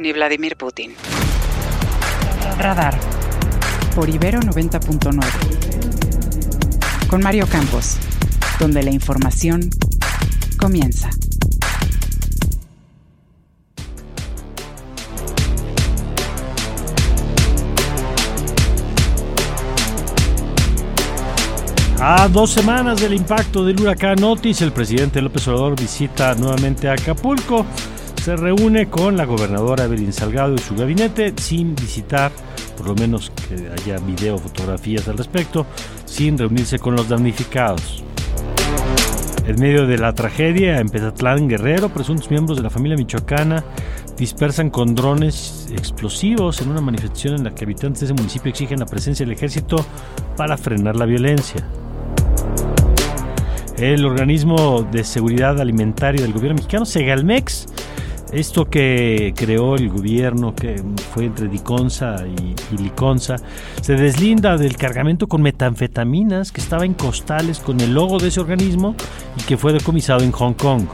ni Vladimir Putin. Radar. Por Ibero 90.9. Con Mario Campos, donde la información comienza. A dos semanas del impacto del huracán Otis, el presidente López Obrador visita nuevamente a Acapulco. Se reúne con la gobernadora Evelyn Salgado y su gabinete sin visitar, por lo menos que haya video o fotografías al respecto, sin reunirse con los damnificados. En medio de la tragedia, en Petatlán, Guerrero, presuntos miembros de la familia michoacana dispersan con drones explosivos en una manifestación en la que habitantes de ese municipio exigen la presencia del ejército para frenar la violencia. El organismo de seguridad alimentaria del gobierno mexicano, Segalmex, esto que creó el gobierno, que fue entre Diconsa y, y, Liconza, se deslinda del cargamento con metanfetaminas que estaba en costales con el logo de ese organismo y que fue decomisado en Hong Kong.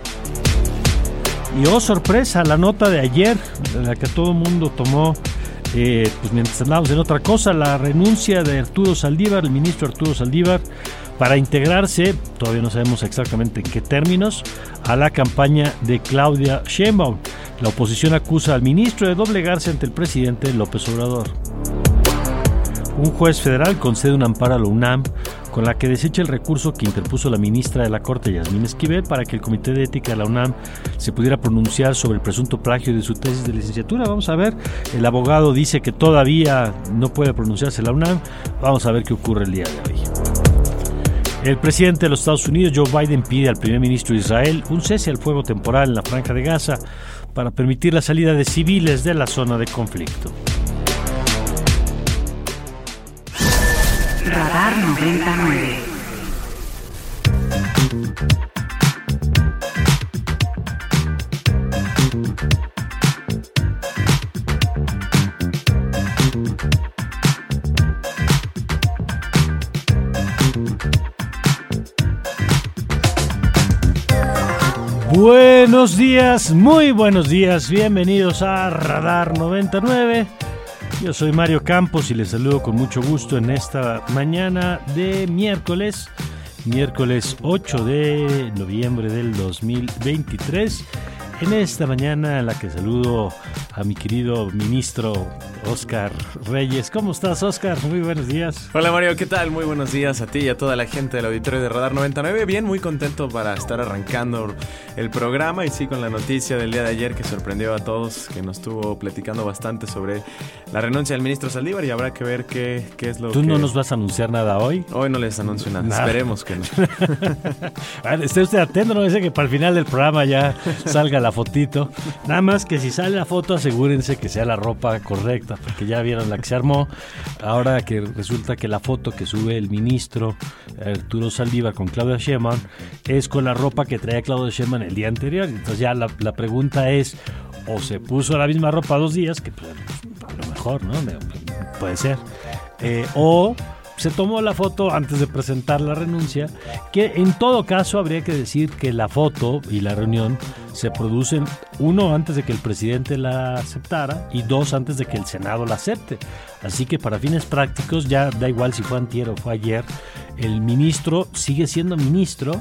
Y oh sorpresa, la nota de ayer, la que todo el mundo tomó, eh, pues mientras andábamos en otra cosa, la renuncia de Arturo Saldívar, el ministro Arturo Saldívar, para integrarse, todavía no sabemos exactamente en qué términos, a la campaña de Claudia Sheinbaum. La oposición acusa al ministro de doblegarse ante el presidente López Obrador. Un juez federal concede un amparo a la UNAM con la que desecha el recurso que interpuso la ministra de la Corte, Yasmín Esquivel, para que el Comité de Ética de la UNAM se pudiera pronunciar sobre el presunto plagio de su tesis de licenciatura. Vamos a ver, el abogado dice que todavía no puede pronunciarse la UNAM. Vamos a ver qué ocurre el día de hoy. El presidente de los Estados Unidos, Joe Biden, pide al primer ministro de Israel un cese al fuego temporal en la franja de Gaza para permitir la salida de civiles de la zona de conflicto. Radar 99. Buenos días, muy buenos días, bienvenidos a Radar 99. Yo soy Mario Campos y les saludo con mucho gusto en esta mañana de miércoles, miércoles 8 de noviembre del 2023. En esta mañana en la que saludo a mi querido ministro Oscar Reyes. ¿Cómo estás, Oscar? Muy buenos días. Hola, Mario, ¿qué tal? Muy buenos días a ti y a toda la gente del auditorio de Radar 99. Bien, muy contento para estar arrancando el programa y sí, con la noticia del día de ayer que sorprendió a todos, que nos estuvo platicando bastante sobre la renuncia del ministro Saldívar y habrá que ver qué, qué es lo ¿Tú que... no nos vas a anunciar nada hoy? Hoy no les anuncio nada, Nada. esperemos que no. Esté usted atento, no dice que para el final del programa ya salga la fotito. Nada más que si sale la foto, asegúrense que sea la ropa correcta, porque ya vieron la que se armó. Ahora que resulta que la foto que sube el ministro Arturo Saldívar con Claudia Sheinbaum es con la ropa que traía Claudia Sheinbaum el día anterior. Entonces ya la, la pregunta es, o se puso la misma ropa dos días, que pues, a lo mejor, ¿no? Puede ser. Eh, o se tomó la foto antes de presentar la renuncia, que en todo caso habría que decir que la foto y la reunión se producen uno antes de que el presidente la aceptara y dos antes de que el Senado la acepte. Así que para fines prácticos ya da igual si fue antier o fue ayer, el ministro sigue siendo ministro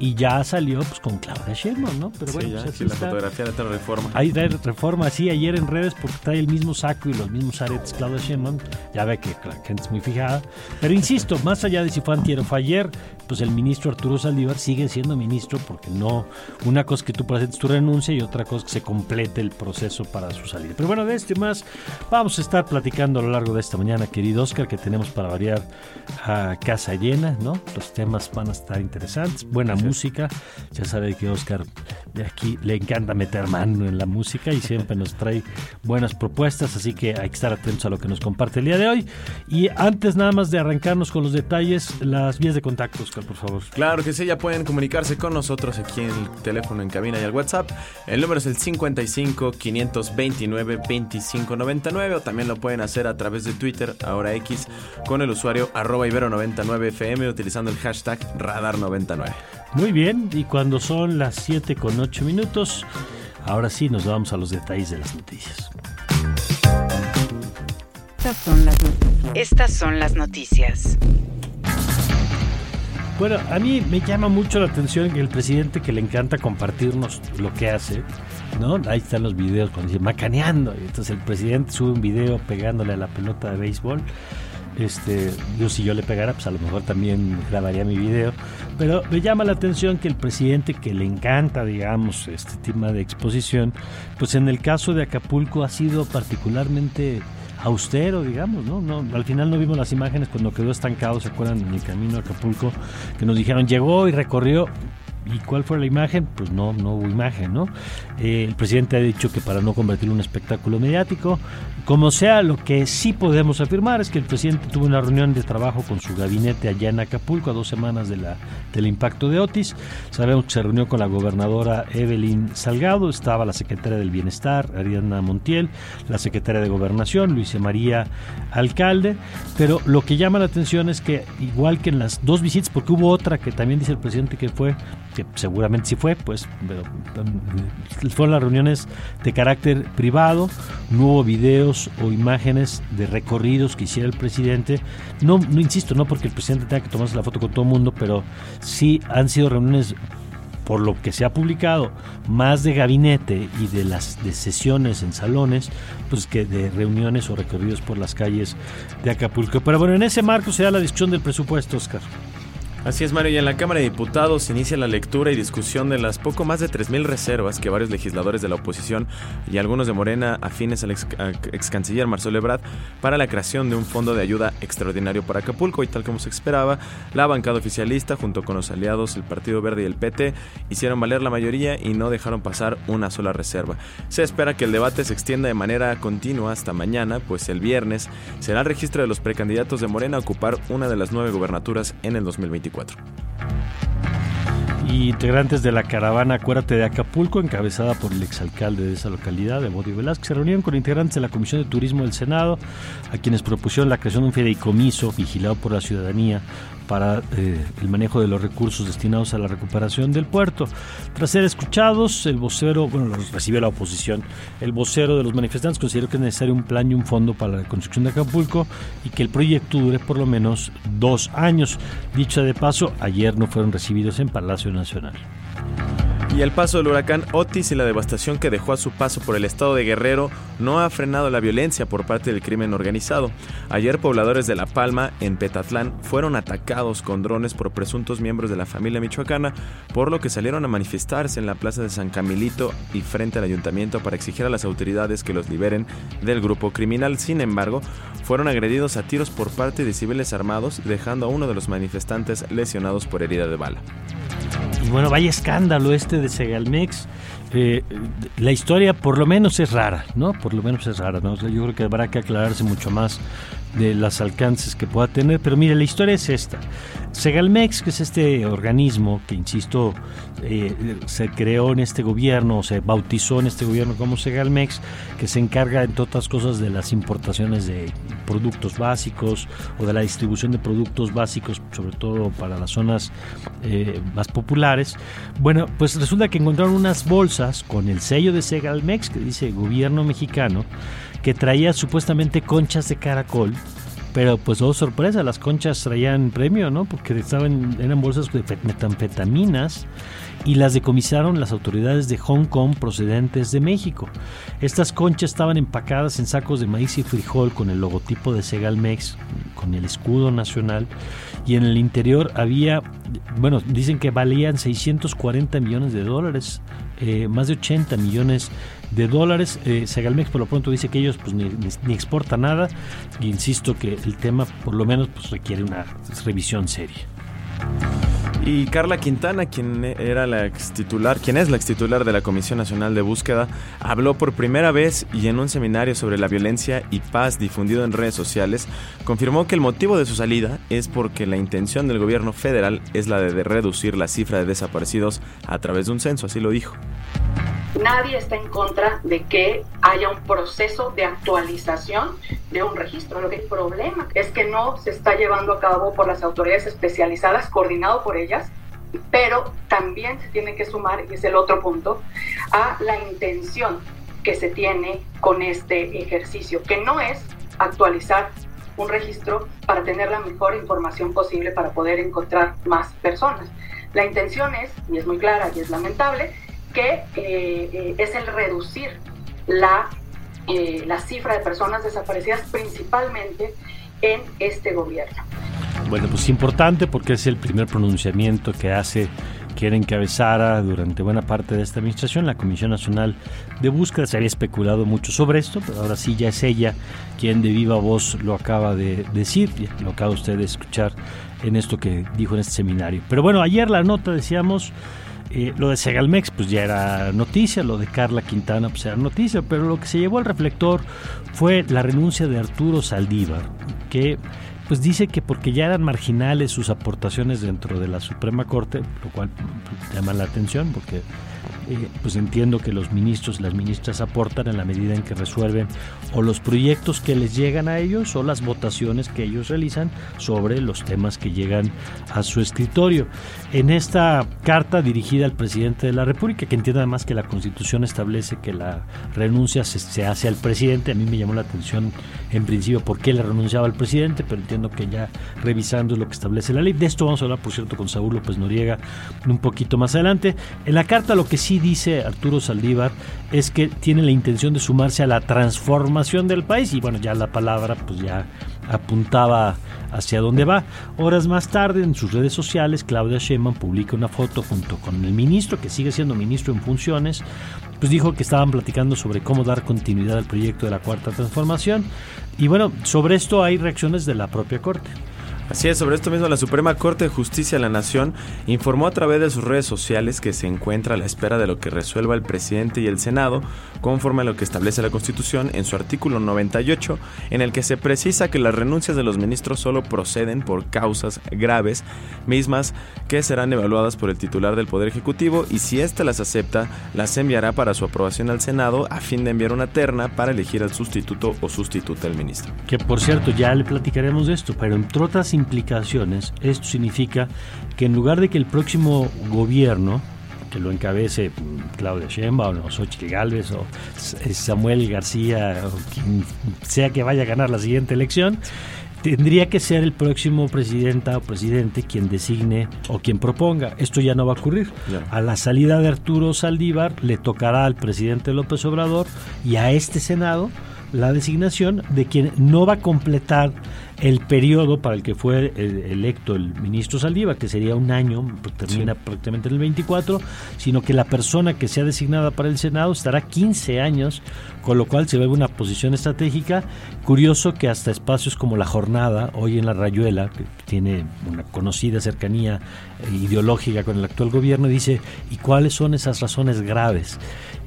y ya salió pues con Claudia Sheinbaum, ¿no? Pero Sí, bueno, ya, pues, sí, la está. fotografía de otra reforma. Ahí trae reforma, sí, ayer en redes porque trae el mismo saco y los mismos aretes Claudia Sheinbaum. Ya ve que la gente es muy fijada. Pero insisto, más allá de si fue antier o fue ayer, pues el ministro Arturo Saldívar sigue siendo ministro porque no, una cosa que tú presentes tu renuncia y otra cosa que se complete el proceso para su salida. Pero bueno, de esto y más vamos a estar platicando a lo largo de esta mañana, querido Oscar, que tenemos para variar a casa llena, ¿no? Los temas van a estar interesantes, buena es. Música. Ya sabe que Oscar de aquí le encanta meter mano en la música y siempre nos trae buenas propuestas, así que hay que estar atentos a lo que nos comparte el día de hoy. Y antes nada más de arrancarnos con los detalles, las vías de contacto, Oscar, por favor. Claro que sí, ya pueden comunicarse con nosotros aquí en el teléfono en cabina y al WhatsApp. El número es el 55 529 2599 o también lo pueden hacer a través de Twitter, ahora X, con el usuario arroba ibero99fm utilizando el hashtag radar99. Muy bien, y cuando son las 7 con 8 minutos, ahora sí nos vamos a los detalles de las noticias. Estas son las, Estas son las noticias. Bueno, a mí me llama mucho la atención que el presidente que le encanta compartirnos lo que hace, ¿no? Ahí están los videos cuando dice macaneando. Y entonces el presidente sube un video pegándole a la pelota de béisbol. Este, yo si yo le pegara, pues a lo mejor también grabaría mi video. Pero me llama la atención que el presidente que le encanta, digamos, este tema de exposición, pues en el caso de Acapulco ha sido particularmente austero, digamos, ¿no? ¿no? Al final no vimos las imágenes cuando quedó estancado, ¿se acuerdan? En el camino a Acapulco, que nos dijeron, llegó y recorrió ¿Y cuál fue la imagen? Pues no, no hubo imagen, ¿no? Eh, el presidente ha dicho que para no convertirlo en un espectáculo mediático, como sea, lo que sí podemos afirmar es que el presidente tuvo una reunión de trabajo con su gabinete allá en Acapulco a dos semanas del impacto de Otis. Sabemos que se reunió con la gobernadora Evelyn Salgado, estaba la secretaria del Bienestar, Ariana Montiel, la secretaria de Gobernación, Luisa María Alcalde, pero lo que llama la atención es que igual que en las dos visitas, porque hubo otra que también dice el presidente que fue que seguramente sí fue, pues pero, um, fueron las reuniones de carácter privado, no hubo videos o imágenes de recorridos que hiciera el presidente. No, no insisto, no porque el presidente tenga que tomarse la foto con todo el mundo, pero sí han sido reuniones por lo que se ha publicado, más de gabinete y de las de sesiones en salones, pues que de reuniones o recorridos por las calles de Acapulco. Pero bueno, en ese marco se da la discusión del presupuesto, Oscar. Así es, Mario, y en la Cámara de Diputados inicia la lectura y discusión de las poco más de 3.000 reservas que varios legisladores de la oposición y algunos de Morena afines al ex, canciller Marcelo Ebrard para la creación de un fondo de ayuda extraordinario para Acapulco y tal como se esperaba, la bancada oficialista junto con los aliados el Partido Verde y el PT hicieron valer la mayoría y no dejaron pasar una sola reserva. Se espera que el debate se extienda de manera continua hasta mañana, pues el viernes será el registro de los precandidatos de Morena a ocupar una de las nueve gubernaturas en el 2024. Integrantes de la caravana Acuérdate de Acapulco, encabezada por el exalcalde de esa localidad, Evodio Velázquez, se reunieron con integrantes de la Comisión de Turismo del Senado, a quienes propusieron la creación de un fideicomiso vigilado por la ciudadanía para eh, el manejo de los recursos destinados a la recuperación del puerto. Tras ser escuchados, el vocero, bueno, recibió la oposición, el vocero de los manifestantes consideró que es necesario un plan y un fondo para la reconstrucción de Acapulco y que el proyecto dure por lo menos dos años. Dicho de paso, ayer no fueron recibidos en Palacio Nacional. Y el paso del huracán Otis y la devastación que dejó a su paso por el estado de Guerrero no ha frenado la violencia por parte del crimen organizado. Ayer pobladores de La Palma, en Petatlán, fueron atacados con drones por presuntos miembros de la familia michoacana, por lo que salieron a manifestarse en la plaza de San Camilito y frente al ayuntamiento para exigir a las autoridades que los liberen del grupo criminal. Sin embargo, fueron agredidos a tiros por parte de civiles armados, dejando a uno de los manifestantes lesionados por herida de bala. Y bueno, vaya escándalo este de Segalmex. Eh, la historia por lo menos es rara, ¿no? Por lo menos es rara, ¿no? yo creo que habrá que aclararse mucho más de los alcances que pueda tener, pero mire, la historia es esta. Segalmex, que es este organismo que, insisto, eh, se creó en este gobierno, se bautizó en este gobierno como Segalmex, que se encarga, entre otras cosas, de las importaciones de productos básicos o de la distribución de productos básicos, sobre todo para las zonas eh, más populares. Bueno, pues resulta que encontraron unas bolsas con el sello de Segalmex, que dice gobierno mexicano, que traía supuestamente conchas de caracol pero pues oh sorpresa, las conchas traían premio, ¿no? Porque estaban, eran bolsas de metanfetaminas y las decomisaron las autoridades de Hong Kong procedentes de México. Estas conchas estaban empacadas en sacos de maíz y frijol con el logotipo de Segalmex, con el escudo nacional, y en el interior había, bueno, dicen que valían 640 millones de dólares, eh, más de 80 millones de dólares. Eh, Segalmex por lo pronto dice que ellos pues, ni, exporta nada. E insisto que el tema por lo menos pues, requiere una revisión seria. Y Carla Quintana, quien era la ex titular, quien es la ex titular de la Comisión Nacional de Búsqueda, habló por primera vez y en un seminario sobre la violencia y paz difundido en redes sociales, confirmó que el motivo de su salida es porque la intención del gobierno federal es la de reducir la cifra de desaparecidos a través de un censo, así lo dijo. Nadie está en contra de que haya un proceso de actualización de un registro. Lo que el problema es que no se está llevando a cabo por las autoridades especializadas, coordinado por ellas, pero también se tiene que sumar, y es el otro punto, a la intención que se tiene con este ejercicio, que no es actualizar un registro para tener la mejor información posible para poder encontrar más personas. La intención es, y es muy clara y es lamentable, que eh, eh, es el reducir la, eh, la cifra de personas desaparecidas principalmente en este gobierno. Bueno, pues importante porque es el primer pronunciamiento que hace quiere encabezara durante buena parte de esta administración la Comisión Nacional de Búsqueda. Se había especulado mucho sobre esto, pero ahora sí ya es ella quien de viva voz lo acaba de decir, lo acaba usted de escuchar en esto que dijo en este seminario. Pero bueno, ayer la nota decíamos eh, lo de Segalmex pues ya era noticia, lo de Carla Quintana pues era noticia, pero lo que se llevó al reflector fue la renuncia de Arturo Saldívar, que pues dice que porque ya eran marginales sus aportaciones dentro de la Suprema Corte, lo cual pues, llama la atención porque eh, pues entiendo que los ministros y las ministras aportan en la medida en que resuelven o los proyectos que les llegan a ellos o las votaciones que ellos realizan sobre los temas que llegan a su escritorio. En esta carta dirigida al presidente de la República, que entiende además que la Constitución establece que la renuncia se, hace al presidente, a mí me llamó la atención en principio por qué le renunciaba al presidente, pero entiendo que ya revisando lo que establece la ley. De esto vamos a hablar, por cierto, con Saúl López Noriega un poquito más adelante. En la carta lo que sí dice Arturo Saldívar es que tiene la intención de sumarse a la transformación del país y bueno, ya la palabra pues ya apuntaba hacia dónde va. Horas más tarde en sus redes sociales Claudia Sheinbaum publica una foto junto con el ministro que sigue siendo ministro en funciones, pues dijo que estaban platicando sobre cómo dar continuidad al proyecto de la cuarta transformación y bueno, sobre esto hay reacciones de la propia Corte. Así es, sobre esto mismo la Suprema Corte de Justicia de la Nación informó a través de sus redes sociales que se encuentra a la espera de lo que resuelva el presidente y el Senado conforme a lo que establece la Constitución en su artículo 98 en el que se precisa que las renuncias de los ministros solo proceden por causas graves mismas que serán evaluadas por el titular del Poder Ejecutivo y si éste las acepta las enviará para su aprobación al Senado a fin de enviar una terna para elegir al sustituto o sustituta del ministro. Que por cierto ya le platicaremos de esto, pero entre otras implicaciones, esto significa que en lugar de que el próximo gobierno, que lo encabece Claudia Sheinbaum o Xochitl Galvez o Samuel García o quien sea que vaya a ganar la siguiente elección, tendría que ser el próximo presidenta o presidente quien designe o quien proponga. Esto ya no va a ocurrir. A la salida de Arturo Saldívar le tocará al presidente López Obrador y a este Senado la designación de quien no va a completar el periodo para el que fue electo el ministro Saldívar, que sería un año, pues, termina prácticamente en el 24, sino que la persona que sea designada para el Senado estará 15 años, con lo cual se ve una posición estratégica. Curioso que hasta espacios como La Jornada, hoy en La Rayuela, que tiene una conocida cercanía eh, ideológica con el actual gobierno, dice, ¿y cuáles son esas razones graves?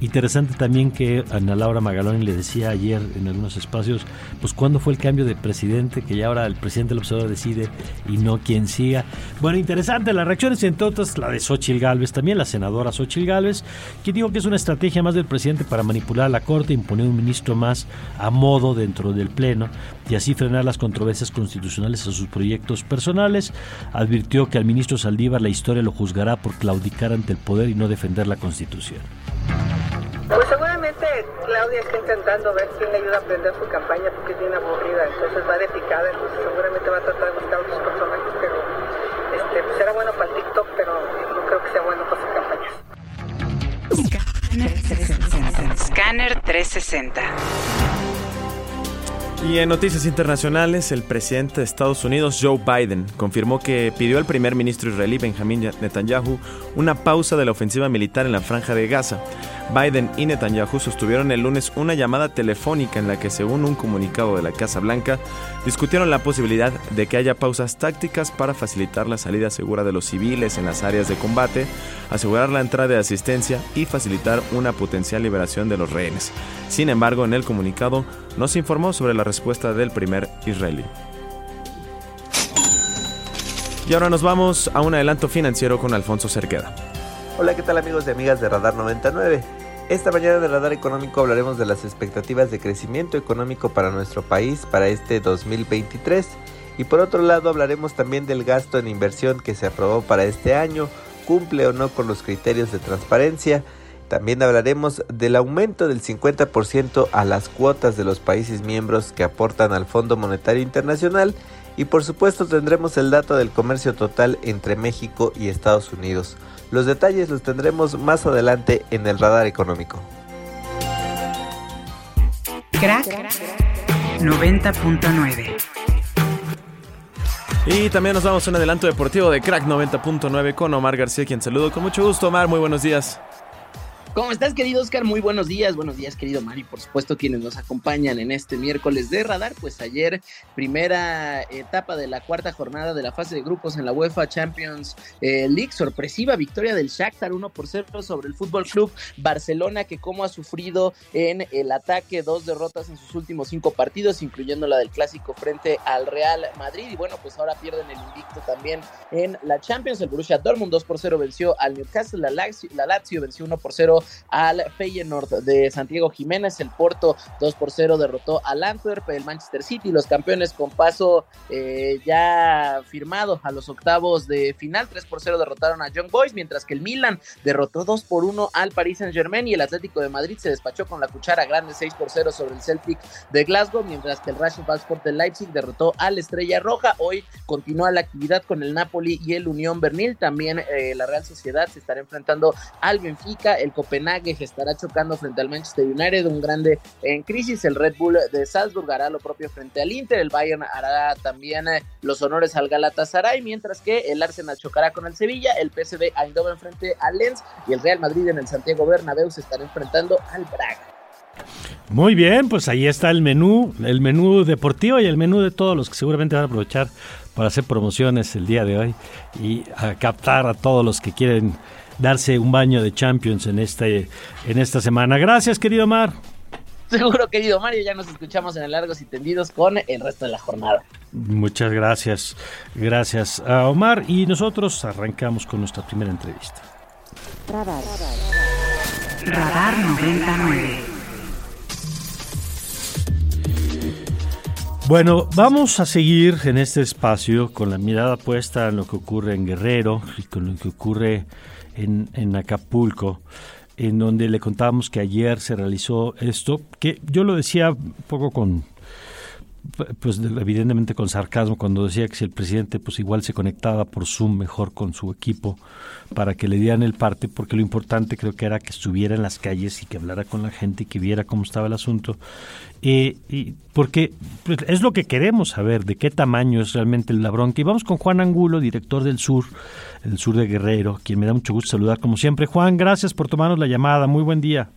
Interesante también que Ana Laura Magaloni le decía ayer en algunos espacios, pues cuándo fue el cambio de presidente, que ya ahora el presidente del observador decide y no quien siga. Bueno, interesante las reacciones, entre otras la de Xochitl Galvez también, la senadora Xochitl Galvez, que dijo que es una estrategia más del presidente para manipular a la Corte, imponer un ministro más a modo dentro del Pleno y así frenar las controversias constitucionales a sus proyectos personales. Advirtió que al ministro Saldívar la historia lo juzgará por claudicar ante el poder y no defender la Constitución. Pues seguramente Claudia está intentando ver quién le ayuda a aprender su campaña porque es bien aburrida, entonces va de picada, entonces seguramente va a tratar de buscar otros personajes, pero este, pues era bueno para el TikTok, pero no creo que sea bueno para sus campañas. Scanner 360. Y en noticias internacionales, el presidente de Estados Unidos, Joe Biden, confirmó que pidió al primer ministro israelí Benjamin Netanyahu una pausa de la ofensiva militar en la franja de Gaza. Biden y Netanyahu sostuvieron el lunes una llamada telefónica en la que, según un comunicado de la Casa Blanca, discutieron la posibilidad de que haya pausas tácticas para facilitar la salida segura de los civiles en las áreas de combate, asegurar la entrada de asistencia y facilitar una potencial liberación de los rehenes. Sin embargo, en el comunicado no se informó sobre la respuesta del primer israelí. Y ahora nos vamos a un adelanto financiero con Alfonso Cerqueda. Hola, ¿qué tal amigos y amigas de Radar 99? Esta mañana en el Radar Económico hablaremos de las expectativas de crecimiento económico para nuestro país para este 2023 y por otro lado hablaremos también del gasto en inversión que se aprobó para este año, cumple o no con los criterios de transparencia. También hablaremos del aumento del 50% a las cuotas de los países miembros que aportan al Fondo Monetario Internacional y por supuesto tendremos el dato del comercio total entre México y Estados Unidos. Los detalles los tendremos más adelante en el radar económico. Crack 90.9 y también nos vamos a un adelanto deportivo de Crack 90.9 con Omar García, quien saludo con mucho gusto. Omar, muy buenos días. ¿Cómo estás, querido Oscar? Muy buenos días, buenos días, querido Mari, por supuesto, quienes nos acompañan en este miércoles de radar. Pues ayer, primera etapa de la cuarta jornada de la fase de grupos en la UEFA Champions eh, League, sorpresiva victoria del Shakhtar 1 por 0 sobre el Fútbol Club Barcelona, que como ha sufrido en el ataque dos derrotas en sus últimos cinco partidos, incluyendo la del clásico frente al Real Madrid. Y bueno, pues ahora pierden el invicto también en la Champions. El Borussia Dortmund 2 por 0 venció al Newcastle, la Lazio, la Lazio venció 1 por 0 al Feyenoord de Santiago Jiménez. El Porto 2 por 0 derrotó al Antwerp, el Manchester City, los campeones con paso eh, ya firmado a los octavos de final. 3 por 0 derrotaron a Young Boys, mientras que el Milan derrotó 2 por 1 al Paris Saint Germain y el Atlético de Madrid se despachó con la cuchara grande 6 por 0 sobre el Celtic de Glasgow, mientras que el Racing Sport de Leipzig derrotó al Estrella Roja. Hoy continúa la actividad con el Napoli y el Unión Bernil. También eh, la Real Sociedad se estará enfrentando al Benfica, el Copenhague estará chocando frente al Manchester United, un grande en crisis. El Red Bull de Salzburg hará lo propio frente al Inter. El Bayern hará también eh, los honores al Galatasaray, mientras que el Arsenal chocará con el Sevilla, el PSV Eindhoven frente al Lens y el Real Madrid en el Santiago Bernabéu se estará enfrentando al Braga. Muy bien, pues ahí está el menú, el menú deportivo y el menú de todos los que seguramente van a aprovechar para hacer promociones el día de hoy y captar a todos los que quieren darse un baño de Champions en, este, en esta semana. Gracias, querido Mar. Seguro, querido Mario, ya nos escuchamos en el Largos y Tendidos con el resto de la jornada. Muchas gracias. Gracias a Omar y nosotros arrancamos con nuestra primera entrevista. Radar. Radar 99. Bueno, vamos a seguir en este espacio con la mirada puesta en lo que ocurre en Guerrero y con lo que ocurre en, Acapulco, en donde le contábamos que ayer se realizó esto, que yo lo decía un poco con, pues evidentemente con sarcasmo cuando decía que si el presidente pues igual se conectaba por Zoom mejor con su equipo para que le dieran el parte porque lo importante creo que era que estuviera en las calles y que hablara con la gente y que viera cómo estaba el asunto. Eh, y porque pues, es lo que queremos saber de qué tamaño es realmente la bronca. Y vamos con Juan Angulo director del Sur el Sur de Guerrero quien me da mucho gusto saludar como siempre Juan gracias por tomarnos la llamada muy buen día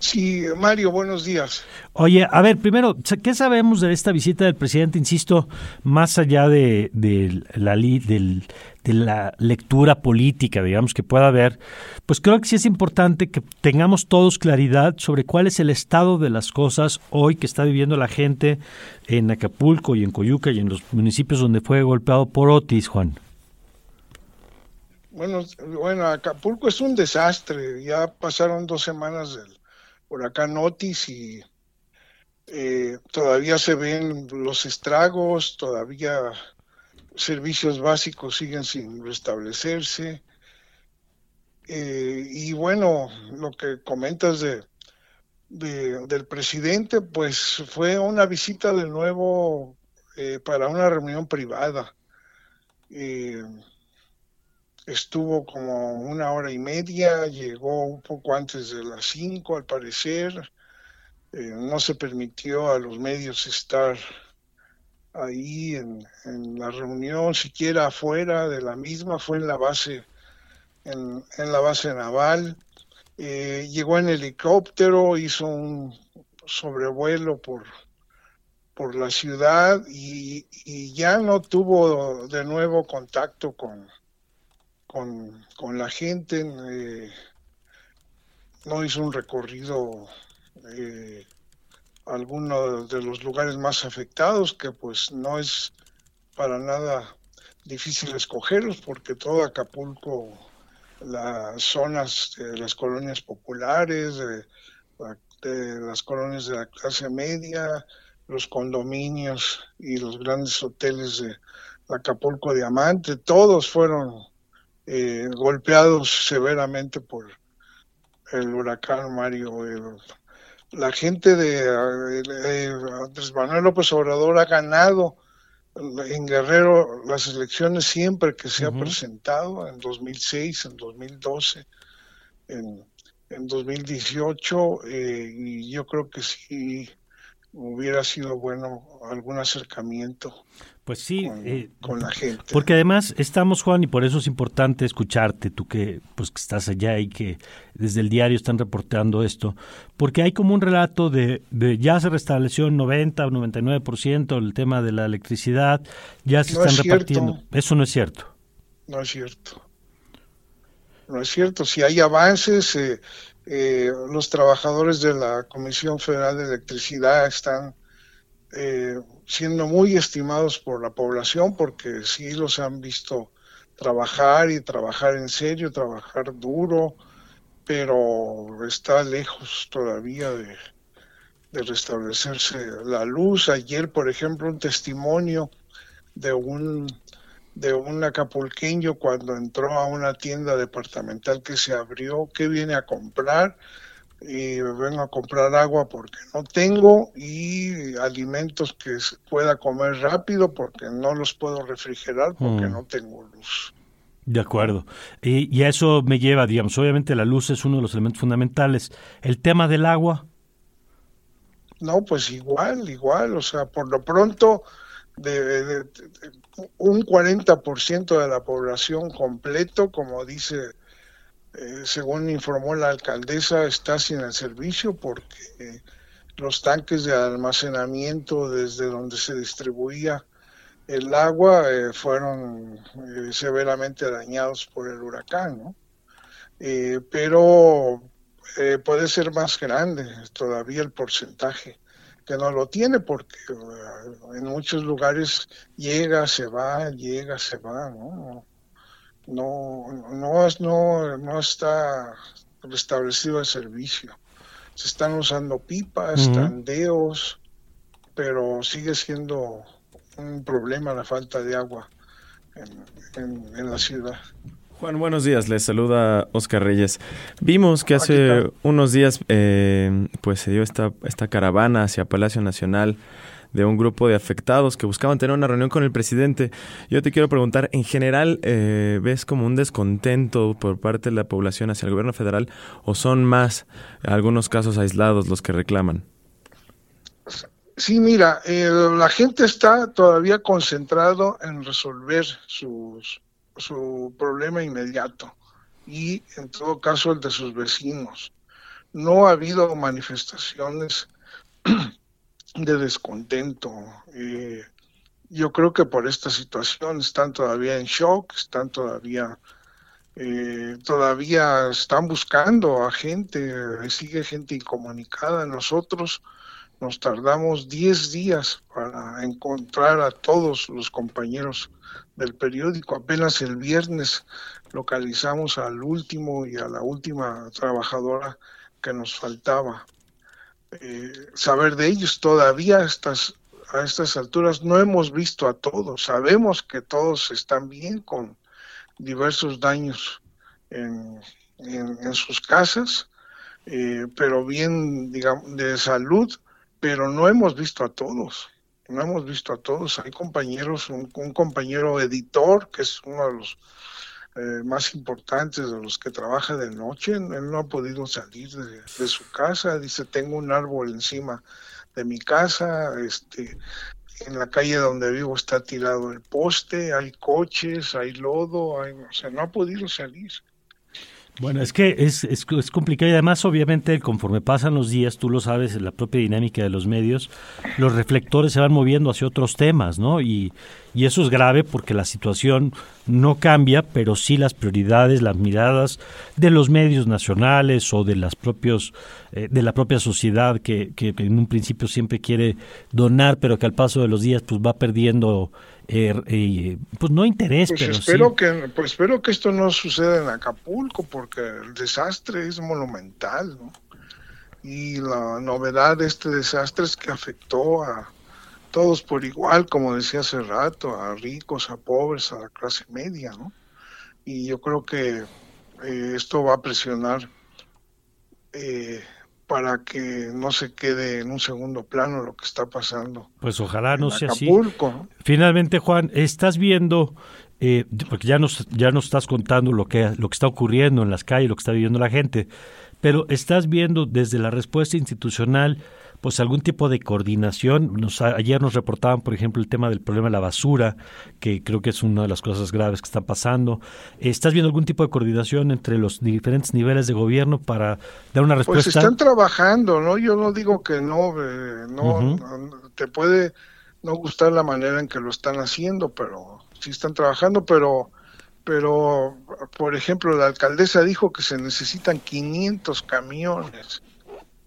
Sí, Mario, buenos días. Oye, a ver, primero, ¿qué sabemos de esta visita del presidente? Insisto, más allá de, la, de la lectura política, digamos, que pueda haber, pues creo que sí es importante que tengamos todos claridad sobre cuál es el estado de las cosas hoy que está viviendo la gente en Acapulco y en Coyuca y en los municipios donde fue golpeado por Otis, Juan. Bueno, bueno, Acapulco es un desastre. Ya pasaron dos semanas del huracán Otis y eh, todavía se ven los estragos, todavía servicios básicos siguen sin restablecerse. Eh, y bueno, lo que comentas de, del presidente, pues fue una visita de nuevo eh, para una reunión privada estuvo como una hora y media, llegó un poco antes de las cinco al parecer, eh, no se permitió a los medios estar ahí en, la reunión, siquiera afuera de la misma, fue en la base, en, la base naval. eh, llegó en helicóptero, hizo un sobrevuelo por, por la ciudad y, ya no tuvo de nuevo contacto con, con, la gente, eh, no hizo un recorrido eh, alguno de los lugares más afectados, que pues no es para nada difícil escogerlos, porque todo Acapulco, las zonas de las colonias populares, de, las colonias de la clase media, los condominios y los grandes hoteles de Acapulco Diamante, todos fueron eh, golpeados severamente por el huracán Mario. la gente de Andrés Manuel López Obrador ha ganado en Guerrero las elecciones siempre que se ha presentado, en 2006, en 2012, en, en 2018, eh, y yo creo que sí hubiera sido bueno algún acercamiento. Pues sí, eh, con, la gente. Porque además estamos, Juan, y por eso es importante escucharte, tú que pues que estás allá y que desde el diario están reportando esto, porque hay como un relato de, de ya se restableció en 90 o 99% el tema de la electricidad, ya se están repartiendo. Eso no es cierto. No es cierto. No es cierto. Si hay avances, eh, eh, los trabajadores de la Comisión Federal de Electricidad están eh, siendo muy estimados por la población porque sí los han visto trabajar y trabajar en serio, trabajar duro, pero está lejos todavía de, de restablecerse la luz. Ayer, por ejemplo, un testimonio de un de un acapulqueño cuando entró a una tienda departamental que se abrió, ¿qué viene a comprar? Y vengo a comprar agua porque no tengo y alimentos que pueda comer rápido porque no los puedo refrigerar porque mm. no tengo luz. De acuerdo. Y, y, eso me lleva, digamos, obviamente la luz es uno de los elementos fundamentales. ¿El tema del agua? No, pues igual, igual. O sea, por lo pronto de, un 40% de la población completo, como dice, eh, según informó la alcaldesa, está sin el servicio porque los tanques de almacenamiento desde donde se distribuía el agua eh, fueron eh, severamente dañados por el huracán, ¿no? pero puede ser más grande todavía el porcentaje que no lo tiene porque uh, en muchos lugares llega, se va, llega, se va, ¿no? No, no, no, no está restablecido el servicio. Se están usando pipas, tandeos, pero sigue siendo un problema la falta de agua en la ciudad. Juan, buenos días. Les saluda Oscar Reyes. Vimos que hace unos días eh, pues se dio esta, esta caravana hacia Palacio Nacional de un grupo de afectados que buscaban tener una reunión con el presidente. Yo te quiero preguntar, en general, eh, ¿ves como un descontento por parte de la población hacia el gobierno federal o son más algunos casos aislados los que reclaman? Sí, mira, eh, la gente está todavía concentrado en resolver sus su problema inmediato y en todo caso el de sus vecinos. No ha habido manifestaciones de descontento. Eh, yo creo que por esta situación están todavía en shock, están todavía, eh, todavía están buscando a gente, sigue gente incomunicada. Nosotros nos tardamos 10 días para encontrar a todos los compañeros del periódico. Apenas el viernes localizamos al último y a la última trabajadora que nos faltaba. Eh, saber de ellos todavía a estas, a estas alturas no hemos visto a todos. Sabemos que todos están bien con diversos daños en, sus casas, eh, pero bien digamos, de salud, pero no hemos visto a todos no hemos visto a todos. Hay compañeros, un, compañero editor, que es uno de los eh, más importantes de los que trabaja de noche, él no ha podido salir de, su casa. Dice, tengo un árbol encima de mi casa, este, en la calle donde vivo está tirado el poste, hay coches, hay lodo, hay, o sea, no ha podido salir. Bueno, es que es, es, complicado y además obviamente conforme pasan los días, tú lo sabes, la propia dinámica de los medios, los reflectores se van moviendo hacia otros temas, ¿no? Y, y eso es grave porque la situación no cambia, pero sí las prioridades, las miradas de los medios nacionales o de las propios eh, de la propia sociedad que, que en un principio siempre quiere donar, pero que al paso de los días pues va perdiendo eh, pues no interés, pues pero espero que pues espero que esto no suceda en Acapulco porque el desastre es monumental, ¿no? Y la novedad de este desastre es que afectó a todos por igual, como decía hace rato, a ricos, a pobres, a la clase media, ¿no? Y yo creo que eh, esto va a presionar eh, para que no se quede en un segundo plano lo que está pasando. Pues ojalá no sea así. Finalmente, Juan, estás viendo, eh, porque ya nos, ya nos estás contando lo que, lo que está ocurriendo en las calles, lo que está viviendo la gente, pero estás viendo desde la respuesta institucional pues algún tipo de coordinación. Nos, ayer nos reportaban, por ejemplo, el tema del problema de la basura, que creo que es una de las cosas graves que están pasando. ¿Estás viendo algún tipo de coordinación entre los diferentes niveles de gobierno para dar una pues respuesta? Pues están trabajando, ¿no? Yo no digo que no, eh, no, te puede no gustar la manera en que lo están haciendo, pero sí están trabajando, pero pero por ejemplo la alcaldesa dijo que se necesitan 500 camiones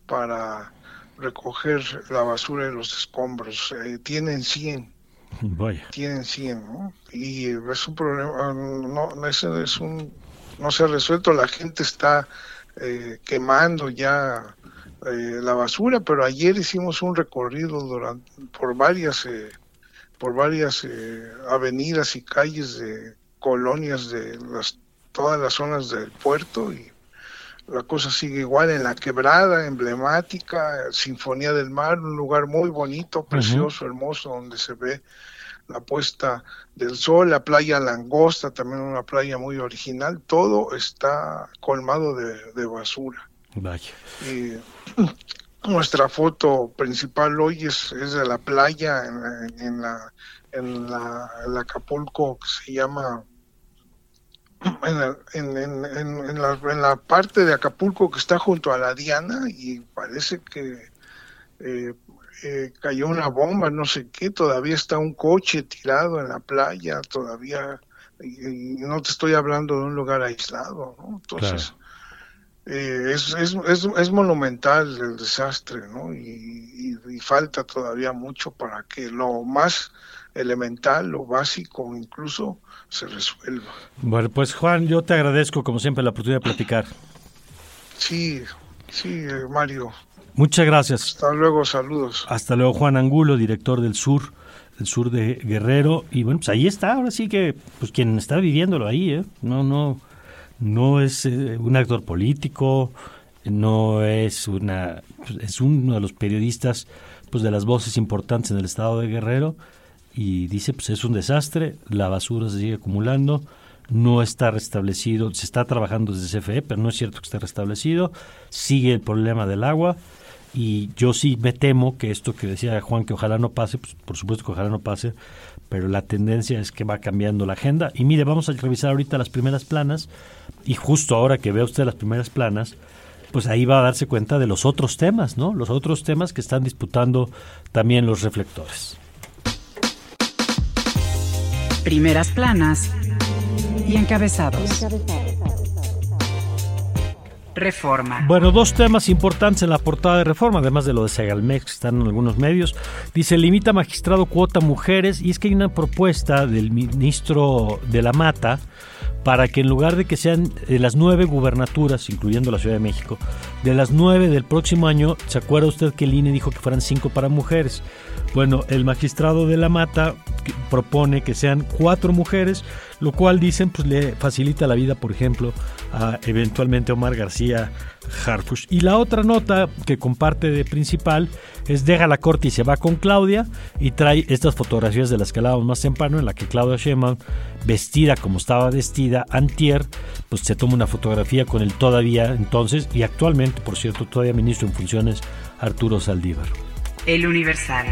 para recoger la basura de los escombros. Eh, tienen 100. Vaya. Tienen 100, ¿no? Y es un problema, no, es, es un, no se ha resuelto, la gente está eh, quemando ya eh, la basura, pero ayer hicimos un recorrido durante, por varias, por varias avenidas y calles de colonias de las, todas las zonas del puerto y la cosa sigue igual en la quebrada, emblemática, Sinfonía del Mar, un lugar muy bonito, precioso, hermoso, donde se ve la puesta del sol, la playa Langosta, también una playa muy original, todo está colmado de, basura. Y nuestra foto principal hoy es, de la playa en, la, en la, el Acapulco que se llama en, en, en, la, en, la, parte de Acapulco que está junto a la Diana y parece que eh, eh, cayó una bomba, no sé qué, todavía está un coche tirado en la playa, todavía, y, no te estoy hablando de un lugar aislado, ¿no? Entonces, eh, es, es, es, es, monumental el desastre, ¿no? Y, y falta todavía mucho para que lo más elemental, lo básico incluso, se resuelva. Bueno, pues Juan, yo te agradezco como siempre la oportunidad de platicar. Sí, sí, eh, Mario. Muchas gracias. Hasta luego, saludos. Hasta luego, Juan Angulo, director del Sur, del Sur de Guerrero. Y bueno, pues ahí está, ahora sí que, pues quien está viviéndolo ahí, ¿eh? No, no, no es eh, un actor político, no es una, pues, es uno de los periodistas, pues de las voces importantes en el estado de Guerrero y dice pues es un desastre, la basura se sigue acumulando, no está restablecido, se está trabajando desde CFE, pero no es cierto que esté restablecido, sigue el problema del agua y yo sí me temo que esto que decía Juan que ojalá no pase, pues por supuesto que ojalá no pase, pero la tendencia es que va cambiando la agenda. Y mire, vamos a revisar ahorita las primeras planas y justo ahora que vea usted las primeras planas, pues ahí va a darse cuenta de los otros temas, ¿no? Los otros temas que están disputando también los reflectores primeras planas y encabezados. Reforma. Bueno, dos temas importantes en la portada de Reforma, además de lo de Segalmex, que están en algunos medios. Dice, limita magistrado cuota mujeres, y es que hay una propuesta del ministro de la Mata para que en lugar de que sean de las nueve gubernaturas, incluyendo la Ciudad de México, de las nueve del próximo año, ¿se acuerda usted que el INE dijo que fueran cinco para mujeres? Bueno, el magistrado de la Mata propone que sean cuatro mujeres, lo cual dicen pues le facilita la vida, por ejemplo, a eventualmente Omar García Harfush. Y la otra nota que comparte de principal es deja la corte y se va con Claudia y trae estas fotografías de las que hablábamos más temprano, en la que Claudia Sheinbaum, vestida como estaba vestida antier, pues se toma una fotografía con el todavía entonces y actualmente, por cierto, todavía ministro en funciones Arturo Saldívar. El Universal.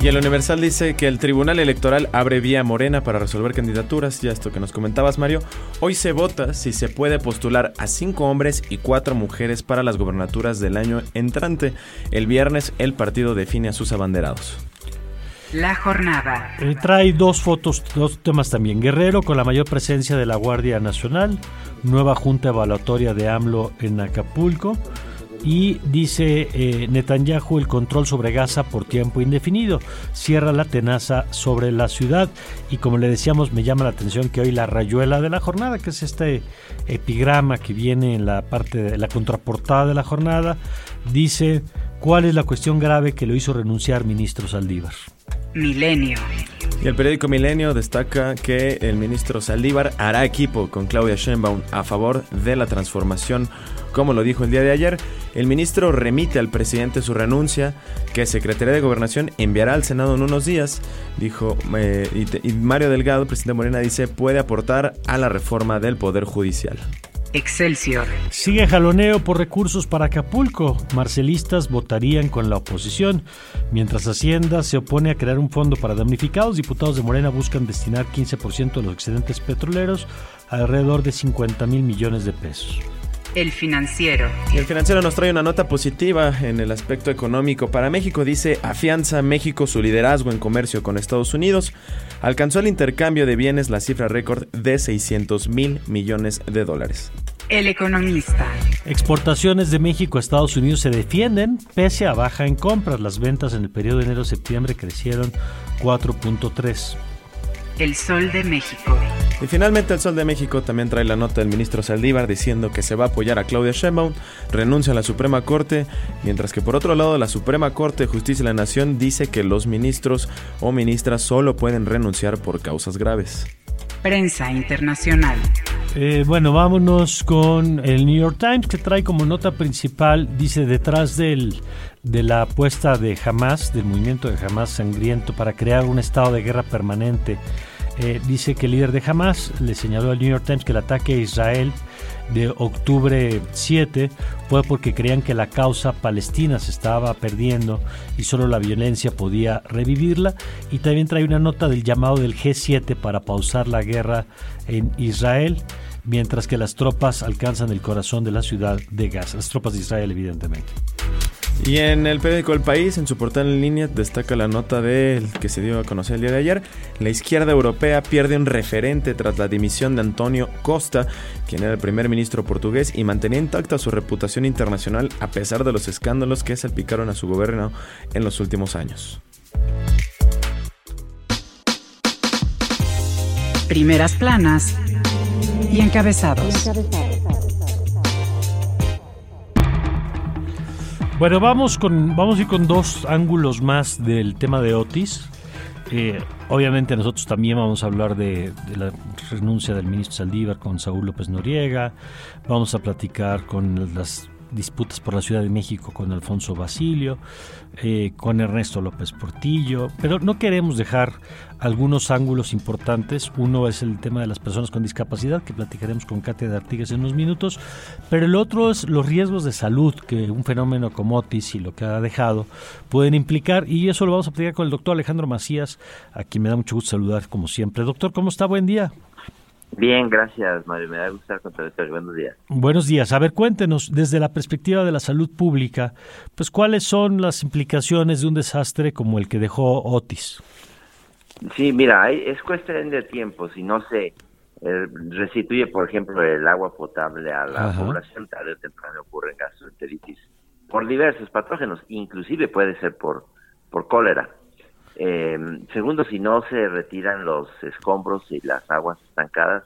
Y el Universal dice que el Tribunal Electoral abre vía morena para resolver candidaturas. Ya esto que nos comentabas, Mario. Hoy se vota si se puede postular a cinco hombres y cuatro mujeres para las gobernaturas del año entrante. El viernes el partido define a sus abanderados. La jornada. Eh, trae dos fotos, dos temas también. Guerrero con la mayor presencia de la Guardia Nacional. Nueva junta evaluatoria de AMLO en Acapulco y dice eh, Netanyahu el control sobre Gaza por tiempo indefinido, cierra la tenaza sobre la ciudad y como le decíamos me llama la atención que hoy la rayuela de la jornada, que es este epigrama que viene en la parte de la contraportada de la jornada, dice cuál es la cuestión grave que lo hizo renunciar ministro Saldívar. Milenio. Y el periódico Milenio destaca que el ministro Saldívar hará equipo con Claudia Sheinbaum a favor de la transformación como lo dijo el día de ayer, el ministro remite al presidente su renuncia, que Secretaría de Gobernación enviará al Senado en unos días. Dijo, eh, y, Mario Delgado, presidente Morena, dice, puede aportar a la reforma del Poder Judicial. Excelsior. Sigue jaloneo por recursos para Acapulco. Marcelistas votarían con la oposición. Mientras Hacienda se opone a crear un fondo para damnificados, diputados de Morena buscan destinar 15% de los excedentes petroleros, alrededor de 50 mil millones de pesos. El financiero. Y el financiero nos trae una nota positiva en el aspecto económico. Para México dice, afianza México su liderazgo en comercio con Estados Unidos. Alcanzó el intercambio de bienes la cifra récord de 600 mil millones de dólares. El economista. Exportaciones de México a Estados Unidos se defienden pese a baja en compras. Las ventas en el periodo de enero-septiembre crecieron 4.3. El Sol de México. Y finalmente el Sol de México también trae la nota del ministro Saldívar diciendo que se va a apoyar a Claudia Sheinbaum, renuncia a la Suprema Corte, mientras que por otro lado la Suprema Corte de Justicia de la Nación dice que los ministros o ministras solo pueden renunciar por causas graves. Prensa internacional. Eh, bueno, vámonos con el New York Times que trae como nota principal, dice detrás del, de la apuesta de Hamas, del movimiento de Hamas sangriento para crear un estado de guerra permanente eh, dice que el líder de Hamas le señaló al New York Times que el ataque a Israel de octubre 7 fue porque creían que la causa palestina se estaba perdiendo y solo la violencia podía revivirla. Y también trae una nota del llamado del G7 para pausar la guerra en Israel, mientras que las tropas alcanzan el corazón de la ciudad de Gaza, las tropas de Israel evidentemente. Y en el periódico El País, en su portal en línea, destaca la nota del que se dio a conocer el día de ayer. La izquierda europea pierde un referente tras la dimisión de Antonio Costa, quien era el primer ministro portugués y mantenía intacta su reputación internacional a pesar de los escándalos que salpicaron a su gobierno en los últimos años. Primeras planas y encabezados. Bueno, vamos con vamos a ir con dos ángulos más del tema de Otis. Eh, obviamente nosotros también vamos a hablar de, la renuncia del ministro Saldívar con Saúl López Noriega. Vamos a platicar con las disputas por la Ciudad de México con Alfonso Basilio, eh, con Ernesto López Portillo, pero no queremos dejar algunos ángulos importantes. Uno es el tema de las personas con discapacidad, que platicaremos con Katia de Artigas en unos minutos, pero el otro es los riesgos de salud que un fenómeno como Otis y lo que ha dejado pueden implicar, y eso lo vamos a platicar con el doctor Alejandro Macías, a quien me da mucho gusto saludar como siempre. Doctor, ¿cómo está? Buen día. Bien, gracias, Mario. Me da gusto estar con Buenos días. Buenos días. A ver, cuéntenos, desde la perspectiva de la salud pública, pues cuáles son las implicaciones de un desastre como el que dejó Otis. Sí, mira, es cuestión de tiempo. Si no se eh, restituye, por ejemplo, el agua potable a la población, tarde o temprano ocurre gastroenteritis por diversos patógenos, inclusive puede ser por, por cólera. Eh, segundo, si no se retiran los escombros y las aguas estancadas,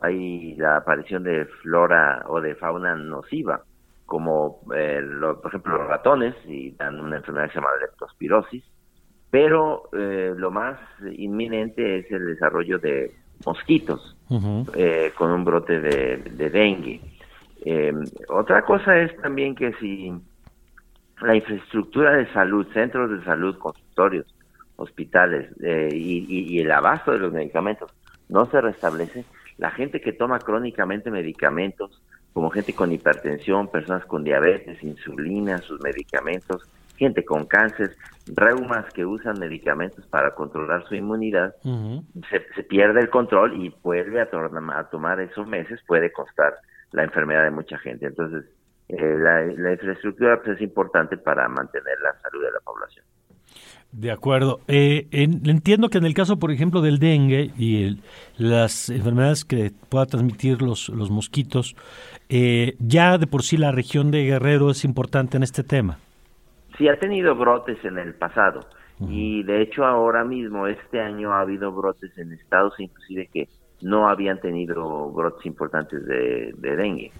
hay la aparición de flora o de fauna nociva, como eh, por ejemplo los ratones, y dan una enfermedad que se llama leptospirosis, pero eh, lo más inminente es el desarrollo de mosquitos eh, con un brote de, de dengue. otra cosa es también que si la infraestructura de salud, centros de salud, consultorios, hospitales eh, y, el abasto de los medicamentos no se restablece, la gente que toma crónicamente medicamentos, como gente con hipertensión, personas con diabetes, insulina, sus medicamentos, gente con cáncer, reumas que usan medicamentos para controlar su inmunidad, se, pierde el control y vuelve a, a, tomar esos meses, puede costar la enfermedad de mucha gente. Entonces, eh, la, infraestructura pues, es importante para mantener la salud de la población. De acuerdo. Eh, entiendo que en el caso, por ejemplo, del dengue y las enfermedades que pueda transmitir los, los mosquitos, eh, ya de por sí la región de Guerrero es importante en este tema. Sí, ha tenido brotes en el pasado. Y de hecho ahora mismo, este año ha habido brotes en estados inclusive que no habían tenido brotes importantes de, dengue.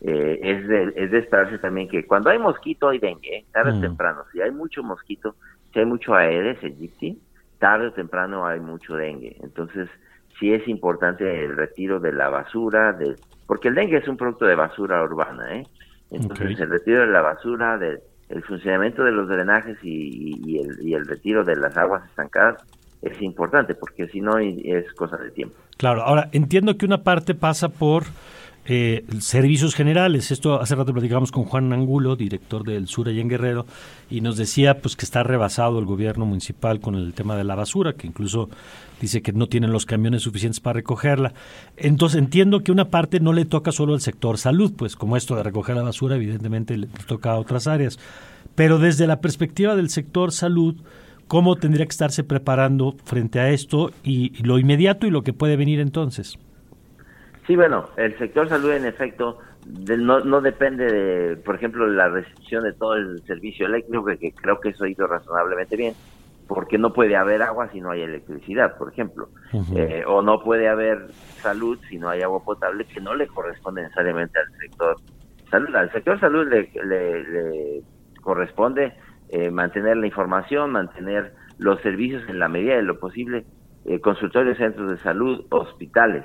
Eh, es, de, es de esperarse también que cuando hay mosquito hay dengue, ¿eh? tarde o temprano. Si hay mucho mosquito, si hay mucho Aedes aegypti, tarde o temprano hay mucho dengue. Entonces, sí es importante el retiro de la basura, de, porque el dengue es un producto de basura urbana, ¿eh? Entonces, el retiro de la basura, de, el funcionamiento de los drenajes y, el, y el retiro de las aguas estancadas es importante, porque si no es cosa de tiempo. Claro, ahora entiendo que una parte pasa por eh, servicios generales. Esto hace rato platicamos con Juan Angulo, director del Sur allá en Guerrero, y nos decía pues que está rebasado el gobierno municipal con el tema de la basura, que incluso dice que no tienen los camiones suficientes para recogerla. Entonces entiendo que una parte no le toca solo al sector salud, pues como esto de recoger la basura evidentemente le toca a otras áreas. Pero desde la perspectiva del sector salud, ¿cómo tendría que estarse preparando frente a esto y lo inmediato y lo que puede venir entonces? Sí, bueno, el sector salud en efecto no, no depende de, por ejemplo, la restricción de todo el servicio eléctrico, que, creo que eso ha ido razonablemente bien, porque no puede haber agua si no hay electricidad, por ejemplo, eh, o no puede haber salud si no hay agua potable, que no le corresponde necesariamente al sector salud. Al sector salud le, le, corresponde eh, mantener la información, mantener los servicios en la medida de lo posible, eh, consultorios, centros de salud, hospitales.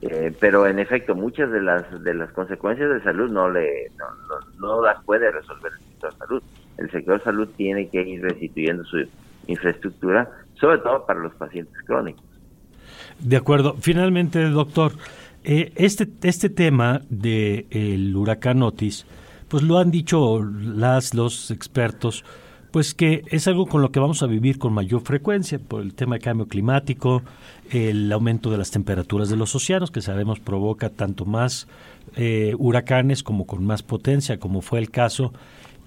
Eh, pero en efecto, muchas de las de las consecuencias de salud no le no, no, las puede resolver el sector salud. El sector salud tiene que ir restituyendo su infraestructura, sobre todo para los pacientes crónicos. De acuerdo. Finalmente, doctor, eh, este este tema del el huracán Otis, pues lo han dicho las los expertos pues que es algo con lo que vamos a vivir con mayor frecuencia por el tema de cambio climático, el aumento de las temperaturas de los océanos, que sabemos provoca tanto más eh, huracanes como con más potencia, como fue el caso.